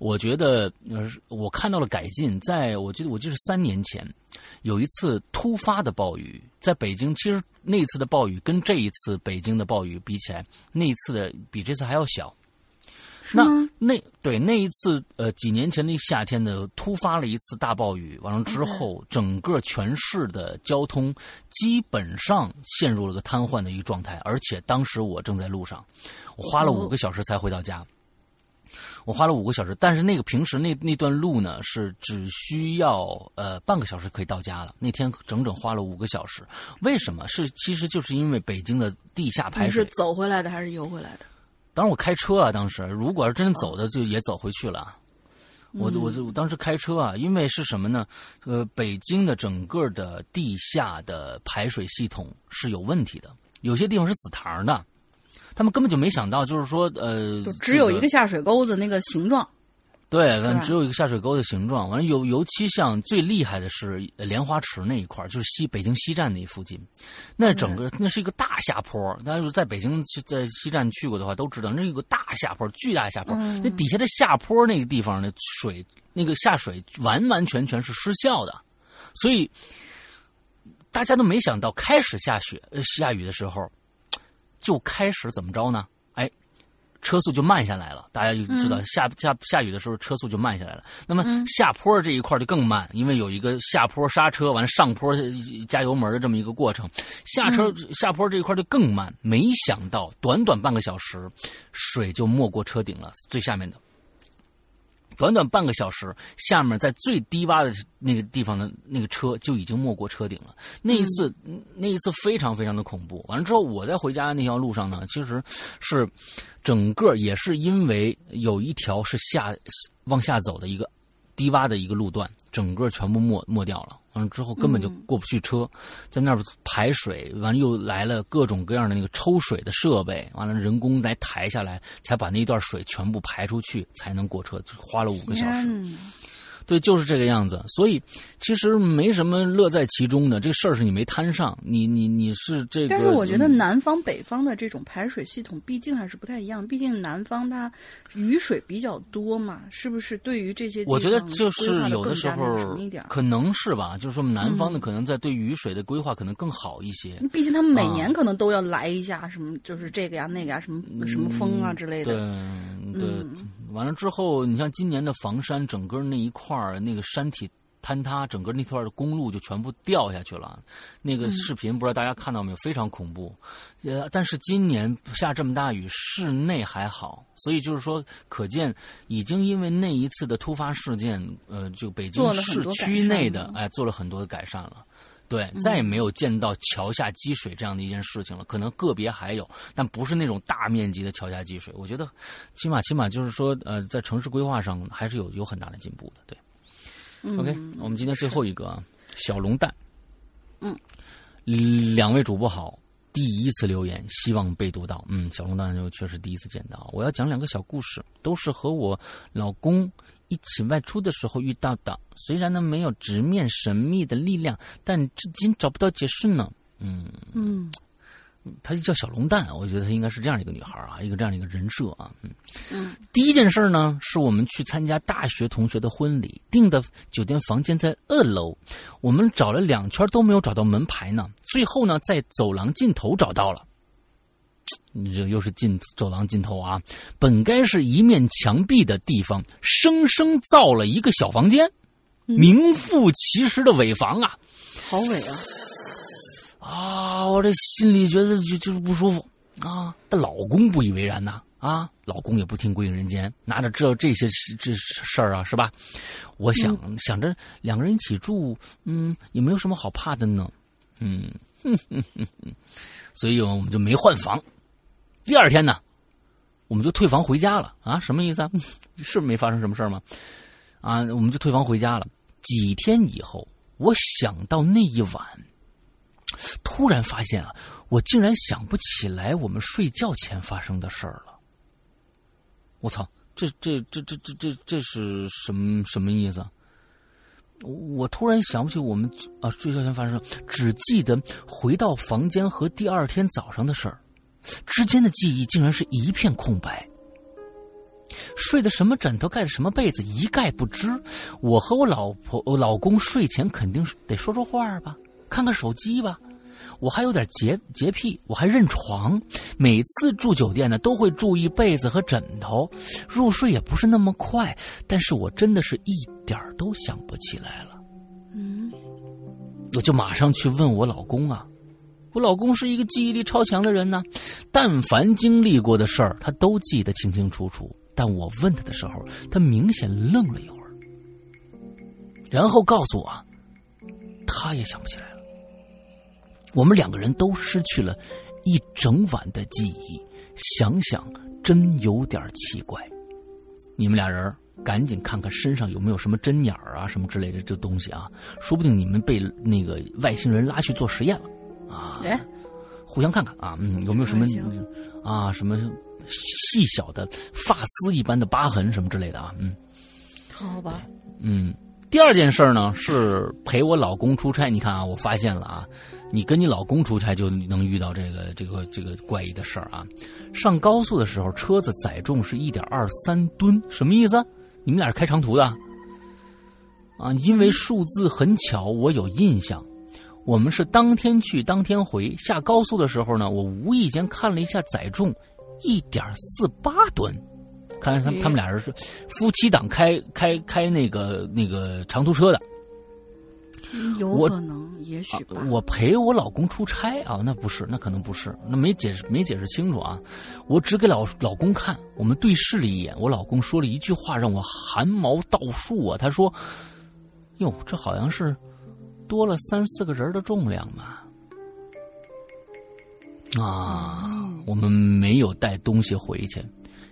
我觉得呃我看到了改进。在我记得我记得是三年前，有一次突发的暴雨，在北京，其实那次的暴雨跟这一次北京的暴雨比起来，那一次的比这次还要小。那？那对那一次呃几年前的夏天呢，突发了一次大暴雨，完了之后，整个全市的交通基本上陷入了个瘫痪的一个状态，而且当时我正在路上，我花了哦五个小时才回到家。我花了五个小时，但是那个平时那那段路呢是只需要呃半个小时可以到家了。那天整整花了五个小时，为什么？是其实就是因为北京的地下排水你是走回来的还是游回来的？当然我开车啊，当时如果是真走的，就也走回去了。我嗯我就我当时开车啊，因为是什么呢？呃，北京的整个的地下的排水系统是有问题的，有些地方是死塘的，他们根本就没想到，就是说呃，就只有一个下水沟子那个形状。对，是吧反正只有一个下水沟的形状。完了，尤尤其像最厉害的是呃莲花池那一块儿就是西北京西站那附近，那整个那是一个大下坡。大家在北京去在西站去过的话，都知道那有个大下坡，巨大下坡。那底下的下坡那个地方的水，那个下水完完全全是失效的，所以大家都没想到，开始下雪呃下雨的时候，就开始怎么着呢？哎，车速就慢下来了。大家就知道下下下雨的时候车速就慢下来了。那么下坡这一块就更慢，因为有一个下坡刹车，完了上坡呃加油门的这么一个过程。下车下坡这一块就更慢。没想到短短半个小时，水就没过车顶了，最下面的。短短半个小时，下面在最低洼的那个地方的那个车就已经没过车顶了。那一次，那一次非常非常的恐怖。完了之后，我在回家的那条路上呢，其实是整个也是因为有一条是下往下走的一个低洼的一个路段，整个全部没没掉了。完了之后根本就过不去车，在那儿排水，完了又来了各种各样的那个抽水的设备，完了人工来抬下来，才把那一段水全部排出去，才能过车，就花了五个小时。对，就是这个样子。所以其实没什么乐在其中的，这事儿是你没摊上，你你你是这个。但是我觉得南方、北方的这种排水系统毕竟还是不太一样，毕竟南方它雨水比较多嘛，是不是？对于这些我觉得就是有的时候可能是吧，就是说南嗯方的可能在对雨水的规划可能更好一些。毕竟他们每啊年可能都要来一下，什么就是这个呀、那个呀，什么什么风啊之类对的。对，嗯完了之后，你像今年的房山，整个那一块儿那个山体坍塌，整个那块儿的公路就全部掉下去了。那个视频不知道大家看到没有，非常恐怖。呃，但是今年下这么大雨，室内还好，所以就是说，可见已经因为那一次的突发事件，呃，就北京市区内的哎做了很多的改善了。对，再也没有见到桥下积水这样的一件事情了。可能个别还有，但不是那种大面积的桥下积水。我觉得，起码起码就是说，呃，在城市规划上还是有有很大的进步的。对、嗯 o k 我们今天最后一个啊，小龙蛋，嗯，两位主播好，第一次留言，希望被读到。嗯，小龙蛋就确实第一次见到。我要讲两个小故事，都是和我老公一起外出的时候遇到的。虽然呢没有直面神秘的力量，但至今找不到解释呢。嗯，嗯她叫小龙蛋，我觉得她应该是这样一个女孩啊，一个这样的一个人设啊。嗯，嗯第一件事呢，是我们去参加大学同学的婚礼，订的酒店房间在二楼，我们找了两圈都没有找到门牌呢，最后呢，在走廊尽头找到了。你这又是尽走廊尽头啊！本该是一面墙壁的地方，生生造了一个小房间，名副其实的尾房啊！好伪啊！啊，我这心里觉得就就是不舒服啊。但老公不以为然呐，啊，老公也不听归隐人间，哪哪知道这些事这事儿啊，是吧？我想、想着两个人一起住，嗯，也没有什么好怕的呢，嗯，哼哼哼哼，所以我们就没换房。第二天呢，我们就退房回家了啊？什么意思啊？[laughs] 是没发生什么事吗？啊，我们就退房回家了。几天以后，我想到那一晚。突然发现啊，我竟然想不起来我们睡觉前发生的事儿了。我操，这这这这这这这是什么什么意思？我突然想不起我们啊睡觉前发生，只记得回到房间和第二天早上的事儿，之间的记忆竟然是一片空白。睡的什么枕头，盖的什么被子，一概不知。我和我老婆、我老公睡前肯定是得说说话吧，看看手机吧。我还有点洁洁癖，我还认床。每次住酒店呢，都会注意被子和枕头。入睡也不是那么快，但是我真的是一点儿都想不起来了。嗯，我就马上去问我老公啊，我老公是一个记忆力超强的人呢，但凡经历过的事儿，他都记得清清楚楚。但我问他的时候，他明显愣了一会儿，然后告诉我，他也想不起来了。我们两个人都失去了一整晚的记忆，想想真有点奇怪。你们俩人赶紧看看身上有没有什么针眼儿啊，什么之类的这东西啊，说不定你们被那个外星人拉去做实验了啊！哎，互相看看啊，嗯，有没有什么啊什么细小的发丝一般的疤痕什么之类的啊？嗯好吧，嗯。第二件事呢是陪我老公出差，你看啊，我发现了啊，你跟你老公出差就能遇到这个这个这个怪异的事儿啊。上高速的时候，车子载重是一点二三吨，什么意思？你们俩是开长途的啊？因为数字很巧，我有印象。我们是当天去当天回，下高速的时候呢，我无意间看了一下载重，一点四八吨。看来他们他们俩人是夫妻档开开开那个那个长途车的。有我可能，也许吧。我陪我老公出差啊，那不是，那可能不是，那没解释没解释清楚啊。我只给老老公看，我们对视了一眼，我老公说了一句话让我汗毛倒竖啊。他说：“哟，这好像是多了三四个人的重量嘛。”啊，我们没有带东西回去。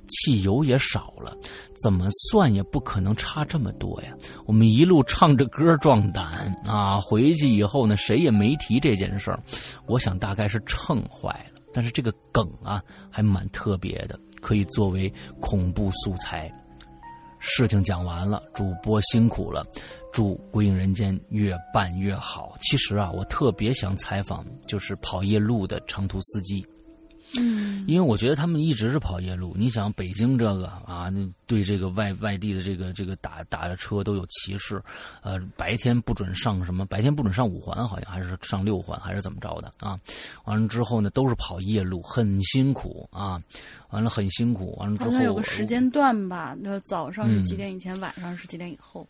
汽油也少了，怎么算也不可能差这么多呀。我们一路唱着歌壮胆啊，回去以后呢，谁也没提这件事儿。我想大概是秤坏了，但是这个梗啊还蛮特别的，可以作为恐怖素材。事情讲完了，主播辛苦了，祝《归影人间》越办越好。其实啊，我特别想采访，就是跑夜路的长途司机。嗯，因为我觉得他们一直是跑夜路。你想北京这个啊，那对这个外外地的这个这个打打的车都有歧视，呃，白天不准上什么，白天不准上五环，好像还是上六环，还是怎么着的啊？完了之后呢，都是跑夜路，很辛苦啊。完了很辛苦，完了之后有个时间段吧，那早上是几点以前，晚上是几点以后。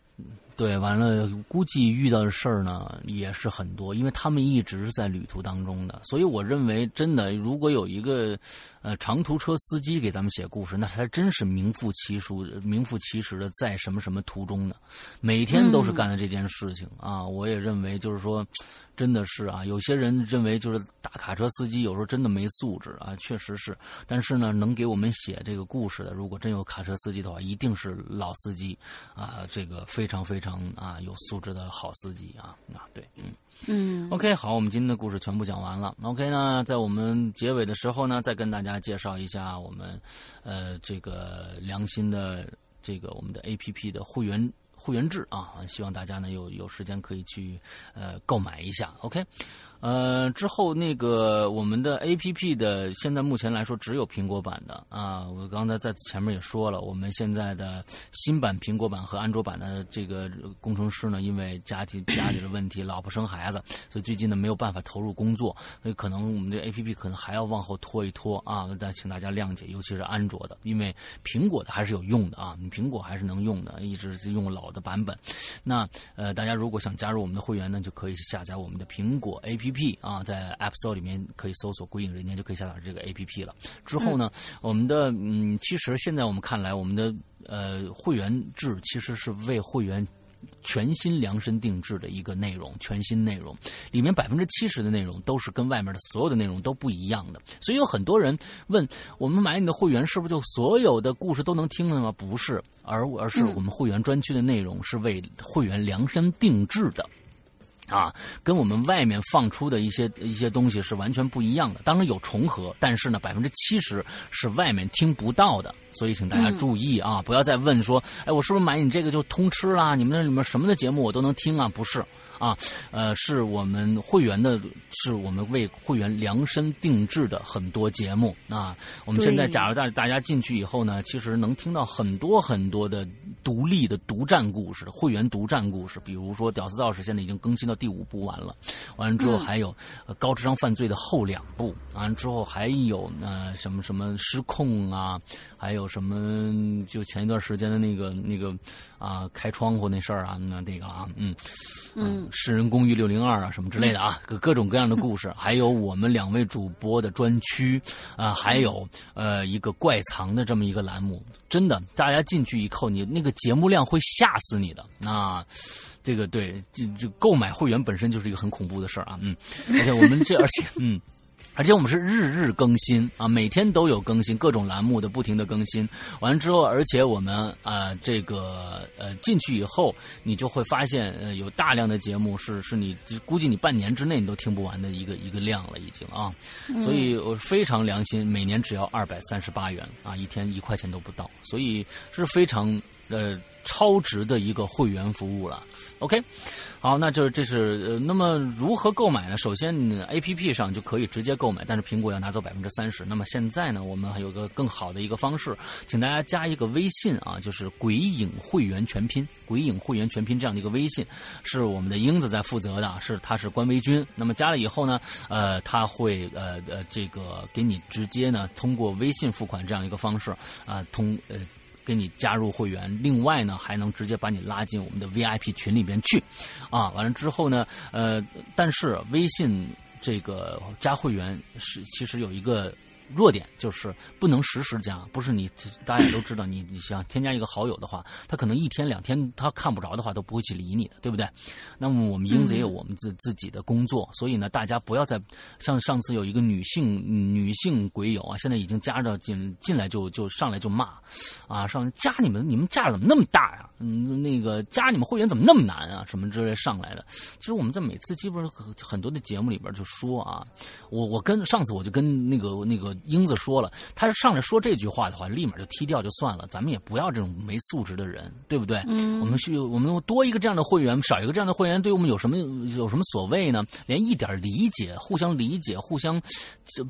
对，完了，估计遇到的事儿呢也是很多，因为他们一直是在旅途当中的，所以我认为，真的，如果有一个，呃，长途车司机给咱们写故事，那才真是名副其实、名副其实的在什么什么途中呢，每天都是干的这件事情啊。我也认为，就是说，真的是啊，有些人认为就是大卡车司机有时候真的没素质啊，确实是，但是呢，能给我们写这个故事的，如果真有卡车司机的话，一定是老司机啊，这个非常非常。啊，有素质的好司机啊，啊，对，嗯嗯，OK，好，我们今天的故事全部讲完了。OK 呢，在我们结尾的时候呢，再跟大家介绍一下我们呃这个良心的这个我们的 APP 的会员会员制啊，希望大家呢有有时间可以去呃购买一下。OK。呃，之后那个我们的 A P P 的，现在目前来说只有苹果版的啊。我刚才在前面也说了，我们现在的新版苹果版和安卓版的这个工程师呢，因为家庭家里的问题，老婆生孩子，所以最近呢没有办法投入工作，所以可能我们这 A P P 可能还要往后拖一拖啊。但请大家谅解，尤其是安卓的，因为苹果的还是有用的啊，你苹果还是能用的，一直是用老的版本。那呃，大家如果想加入我们的会员呢，就可以下载我们的苹果 A P P。A P P 啊，在 App Store 里面可以搜索“归影人间”，就可以下载这个 A P P 了。之后呢，我们的嗯，其实现在我们看来，我们的呃会员制其实是为会员全新量身定制的一个内容，全新内容里面百分之七十的内容都是跟外面的所有的内容都不一样的。所以有很多人问我们买你的会员是不是就所有的故事都能听了吗？不是，而而是我们会员专区的内容是为会员量身定制的。啊，跟我们外面放出的一些一些东西是完全不一样的。当然有重合，但是呢，百分之七十是外面听不到的。所以请大家注意啊，不要再问说，哎，我是不是买你这个就通吃啦？你们那里面什么的节目我都能听啊？不是。啊，呃，是我们会员的，是我们为会员量身定制的很多节目啊。我们现在假如大大家进去以后呢，其实能听到很多很多的独立的独占故事，会员独占故事。比如说《屌丝道士》现在已经更新到第五部完了，完了之后还有《高智商犯罪》的后两部，完了之后还有呃什么什么失控啊，还有什么就前一段时间的那个那个啊开窗户那事儿啊，那那个啊，嗯嗯。世人公寓六零二啊，什么之类的啊，各各种各样的故事，还有我们两位主播的专区啊，还有呃一个怪藏的这么一个栏目，真的，大家进去以后，你那个节目量会吓死你的啊！这个对，就就购买会员本身就是一个很恐怖的事儿啊，嗯，而且我们这，而且嗯。而且我们是日日更新啊，每天都有更新，各种栏目的不停的更新。完了之后，而且我们啊，这个呃进去以后，你就会发现呃有大量的节目是是你估计你半年之内你都听不完的一个一个量了已经啊。所以我非常良心，每年只要二百三十八元啊，一天一块钱都不到，所以是非常呃。超值的一个会员服务了，OK，好，那就是这是呃，那么如何购买呢？首先你，APP 上就可以直接购买，但是苹果要拿走百分之三十。那么现在呢，我们还有个更好的一个方式，请大家加一个微信啊，就是“鬼影会员全拼”，“鬼影会员全拼”这样的一个微信，是我们的英子在负责的，是他是官微君。那么加了以后呢，呃，他会呃呃这个给你直接呢通过微信付款这样一个方式啊通呃。给你加入会员，另外呢，还能直接把你拉进我们的 VIP 群里边去，啊，完了之后呢，呃，但是微信这个加会员是其实有一个弱点就是不能实时加，不是你大家也都知道，你你想添加一个好友的话，他可能一天两天他看不着的话都不会去理你的，对不对？那么我们英子也有我们自自己的工作，所以呢，大家不要再像上次有一个女性女性鬼友啊，现在已经加着进进来就就上来就骂，啊，上加你们你们架怎么那么大呀？嗯，那个加你们会员怎么那么难啊？什么之类上来的。其实我们在每次基本上很很多的节目里边就说啊，我我跟上次我就跟那个那个英子说了，他上来说这句话的话，立马就踢掉就算了，咱们也不要这种没素质的人，对不对？嗯我们需我们多一个这样的会员，少一个这样的会员，对我们有什么有什么所谓呢？连一点理解、互相理解、互相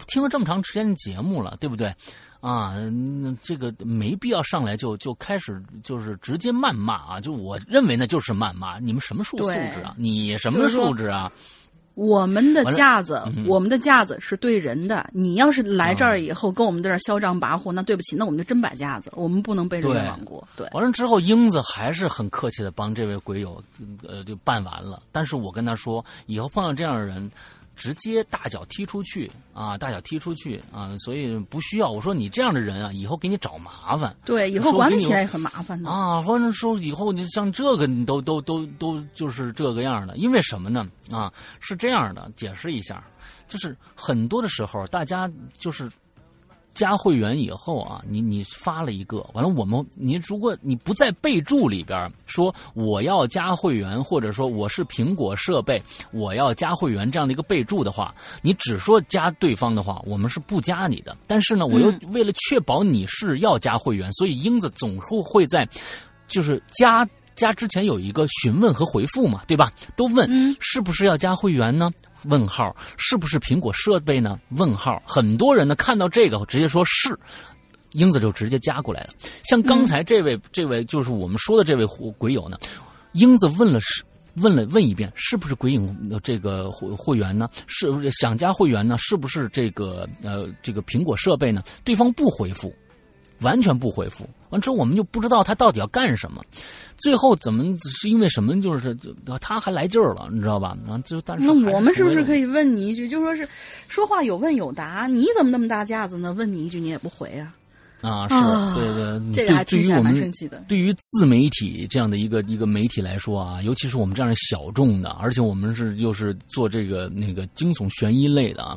听了这么长时间的节目了，对不对？啊，嗯这个没必要上来就就开始就是直接谩骂啊！就我认为呢，就是谩骂。你们什么素素质啊？你什么素质啊？我们的架子嗯，我们的架子是对人的。你要是来这儿以后跟我们在这儿嚣张跋扈，那对不起，那我们就真摆架子，我们不能被人对冤枉过。对，完了之后，英子还是很客气的帮这位鬼友，呃，就办完了。但是我跟他说，以后碰到这样的人，直接大脚踢出去啊，大脚踢出去啊，所以不需要。我说你这样的人啊，以后给你找麻烦。对，以后管理起来也很麻烦的。啊，或者说以后你像这个，你都都都都就是这个样的，因为什么呢？啊，是这样的，解释一下，就是很多的时候，大家就是加会员以后啊，你你发了一个，完了我们你如果你不在备注里边说我要加会员，或者说我是苹果设备，我要加会员这样的一个备注的话，你只说加对方的话，我们是不加你的。但是呢，我又为了确保你是要加会员，所以英子总是会在就是加。加之前有一个询问和回复嘛，对吧？都问是不是要加会员呢？问号是不是苹果设备呢？问号很多人呢看到这个直接说是，英子就直接加过来了。像刚才这位、这位就是我们说的这位鬼友呢，英子问了是。问了问一遍，是不是鬼影这个会会员呢？是不是想加会员呢？是不是这个呃这个苹果设备呢？对方不回复，完全不回复。完之后我们就不知道他到底要干什么。最后怎么是因为什么？就是就他还来劲儿了，你知道吧？啊，就但是那我们是不是可以？问你一句，就说是说话有问有答，你怎么那么大架子呢？问你一句你也不回啊？啊，是啊对对，这个还听起来对对于我们蛮生气的。对于自媒体这样的一个一个媒体来说啊，尤其是我们这样的小众的，而且我们是又是做这个那个惊悚悬疑类的啊，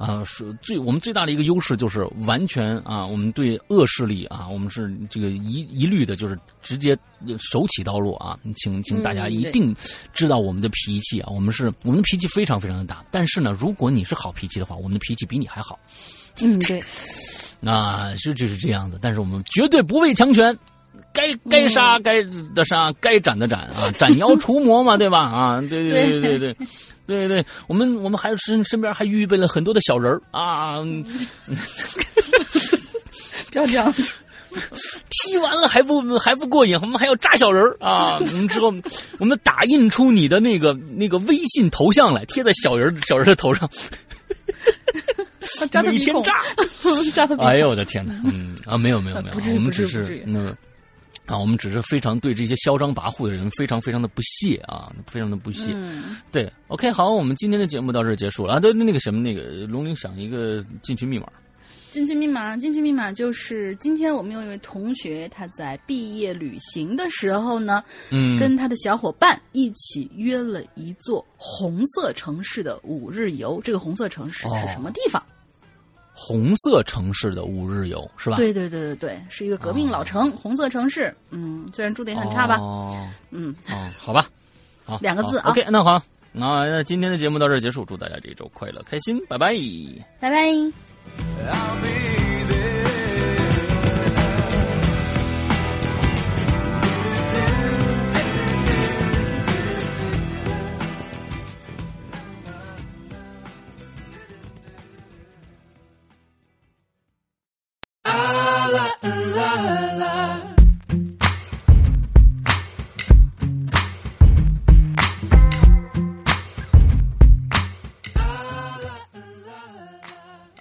啊，是最我们最大的一个优势就是完全啊，我们对恶势力啊，我们是这个一一律的，就是直接手起刀落啊，请请大家一定知道我们的脾气啊，我们是我们的脾气非常非常的大，但是呢，如果你是好脾气的话，我们的脾气比你还好。嗯，对，[laughs] 那是就是这样子，但是我们绝对不畏强权，该该杀该的杀，该斩的斩啊，斩妖除魔嘛，对吧？啊，对对对对对。对对，我们我们还身身边还预备了很多的小人儿啊，嗯 [laughs] 不要这样。[laughs] 踢完了还不还不过瘾，我们还要扎小人儿啊！我们之后我们打印出你的那个那个微信头像来，贴在小人儿小人儿的头上，[laughs] 扎他鼻孔，每天扎。扎。哎呦我的天哪！嗯啊，没有没有没有，我们只是于不至于那个啊，我们只是非常对这些嚣张跋扈的人非常非常的不屑啊，非常的不屑。嗯，对，OK，好，我们今天的节目到这儿结束了啊。对，那个什么，那个龙玲想一个进群密码。进群密码，进群密码就是今天我们有一位同学，他在毕业旅行的时候呢，嗯，跟他的小伙伴一起约了一座红色城市的五日游。这个红色城市是什么地方？红色城市的五日游是吧？对对对对对，是一个革命老城，红色城市。嗯，虽然住的也很差吧。哦嗯，哦，好吧，好，两个字啊 OK，那好，那那今天的节目到这儿结束，祝大家这一周快乐开心，拜拜。拜拜。I'll be there.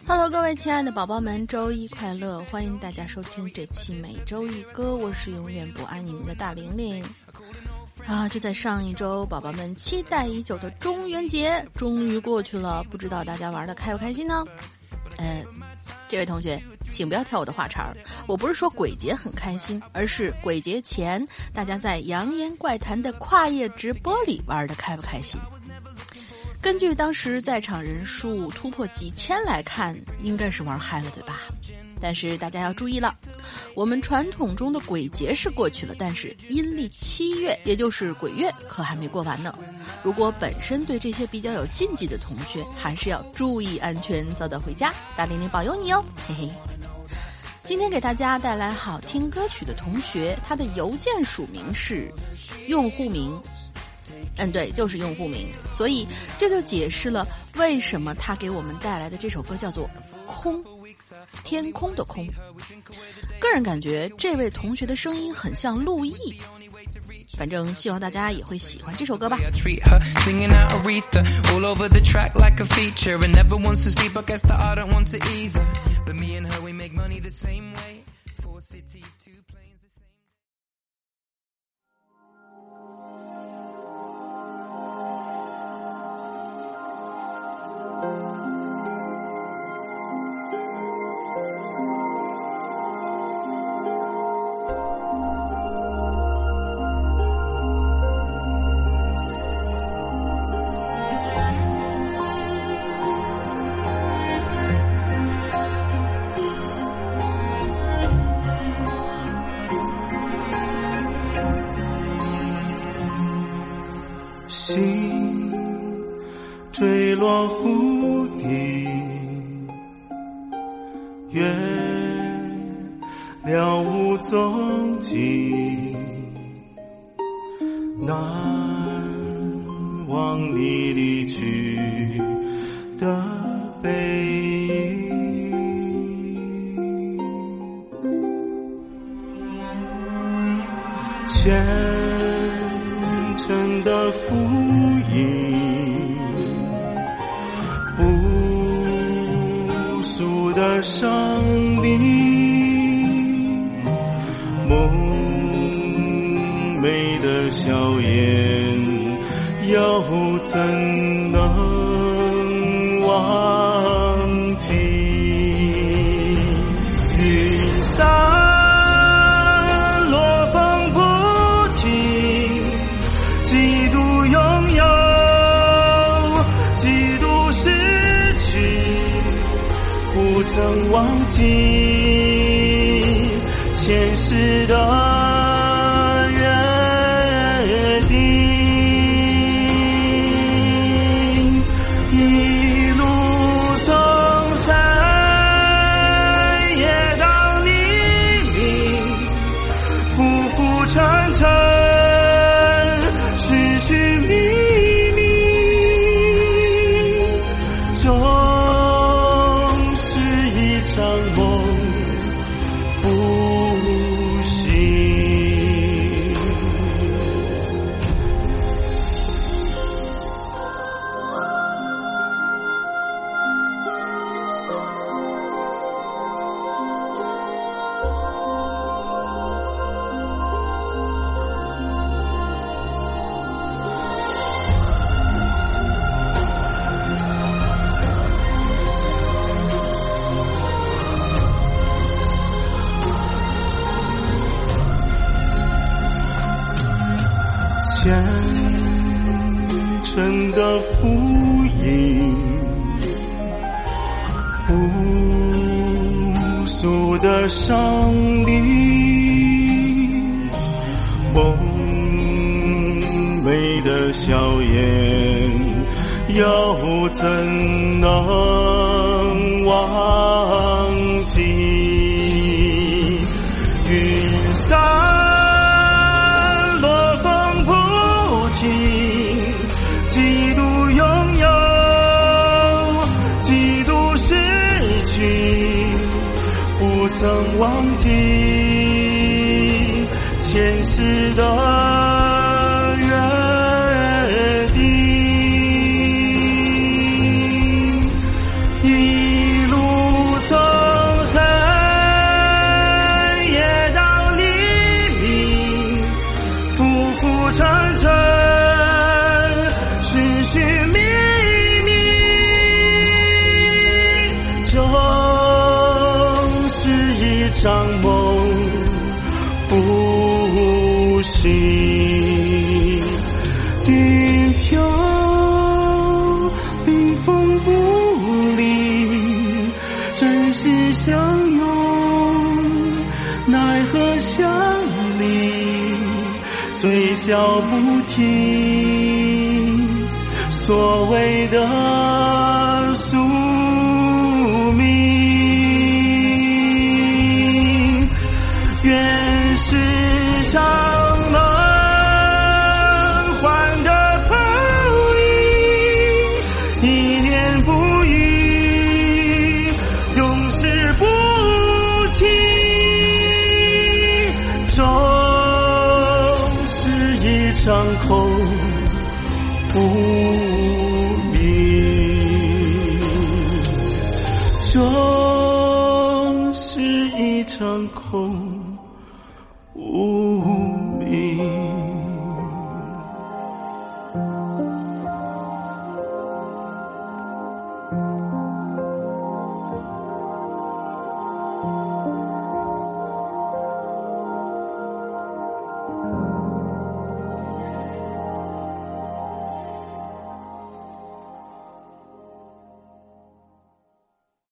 Hello，各位亲爱的宝宝们，周一快乐！欢迎大家收听这期每周一歌，我是永远不爱你们的大玲玲。啊，就在上一周，宝宝们期待已久的中元节终于过去了，不知道大家玩的开不开心呢？呃，这位同学，请不要挑我的话茬儿。我不是说鬼节很开心，而是鬼节前大家在《扬言怪谈》的跨页直播里玩的开不开心？根据当时在场人数突破几千来看，应该是玩嗨了，对吧？但是大家要注意了，我们传统中的鬼节是过去了，但是阴历七月，也就是鬼月，可还没过完呢。如果本身对这些比较有禁忌的同学，还是要注意安全，早早回家，大玲玲保佑你哦，嘿嘿。今天给大家带来好听歌曲的同学，他的邮件署名是用户名。嗯，对，就是用户名，所以这就解释了为什么他给我们带来的这首歌叫做《空》，天空的空。个人感觉这位同学的声音很像陆毅，反正希望大家也会喜欢这首歌吧。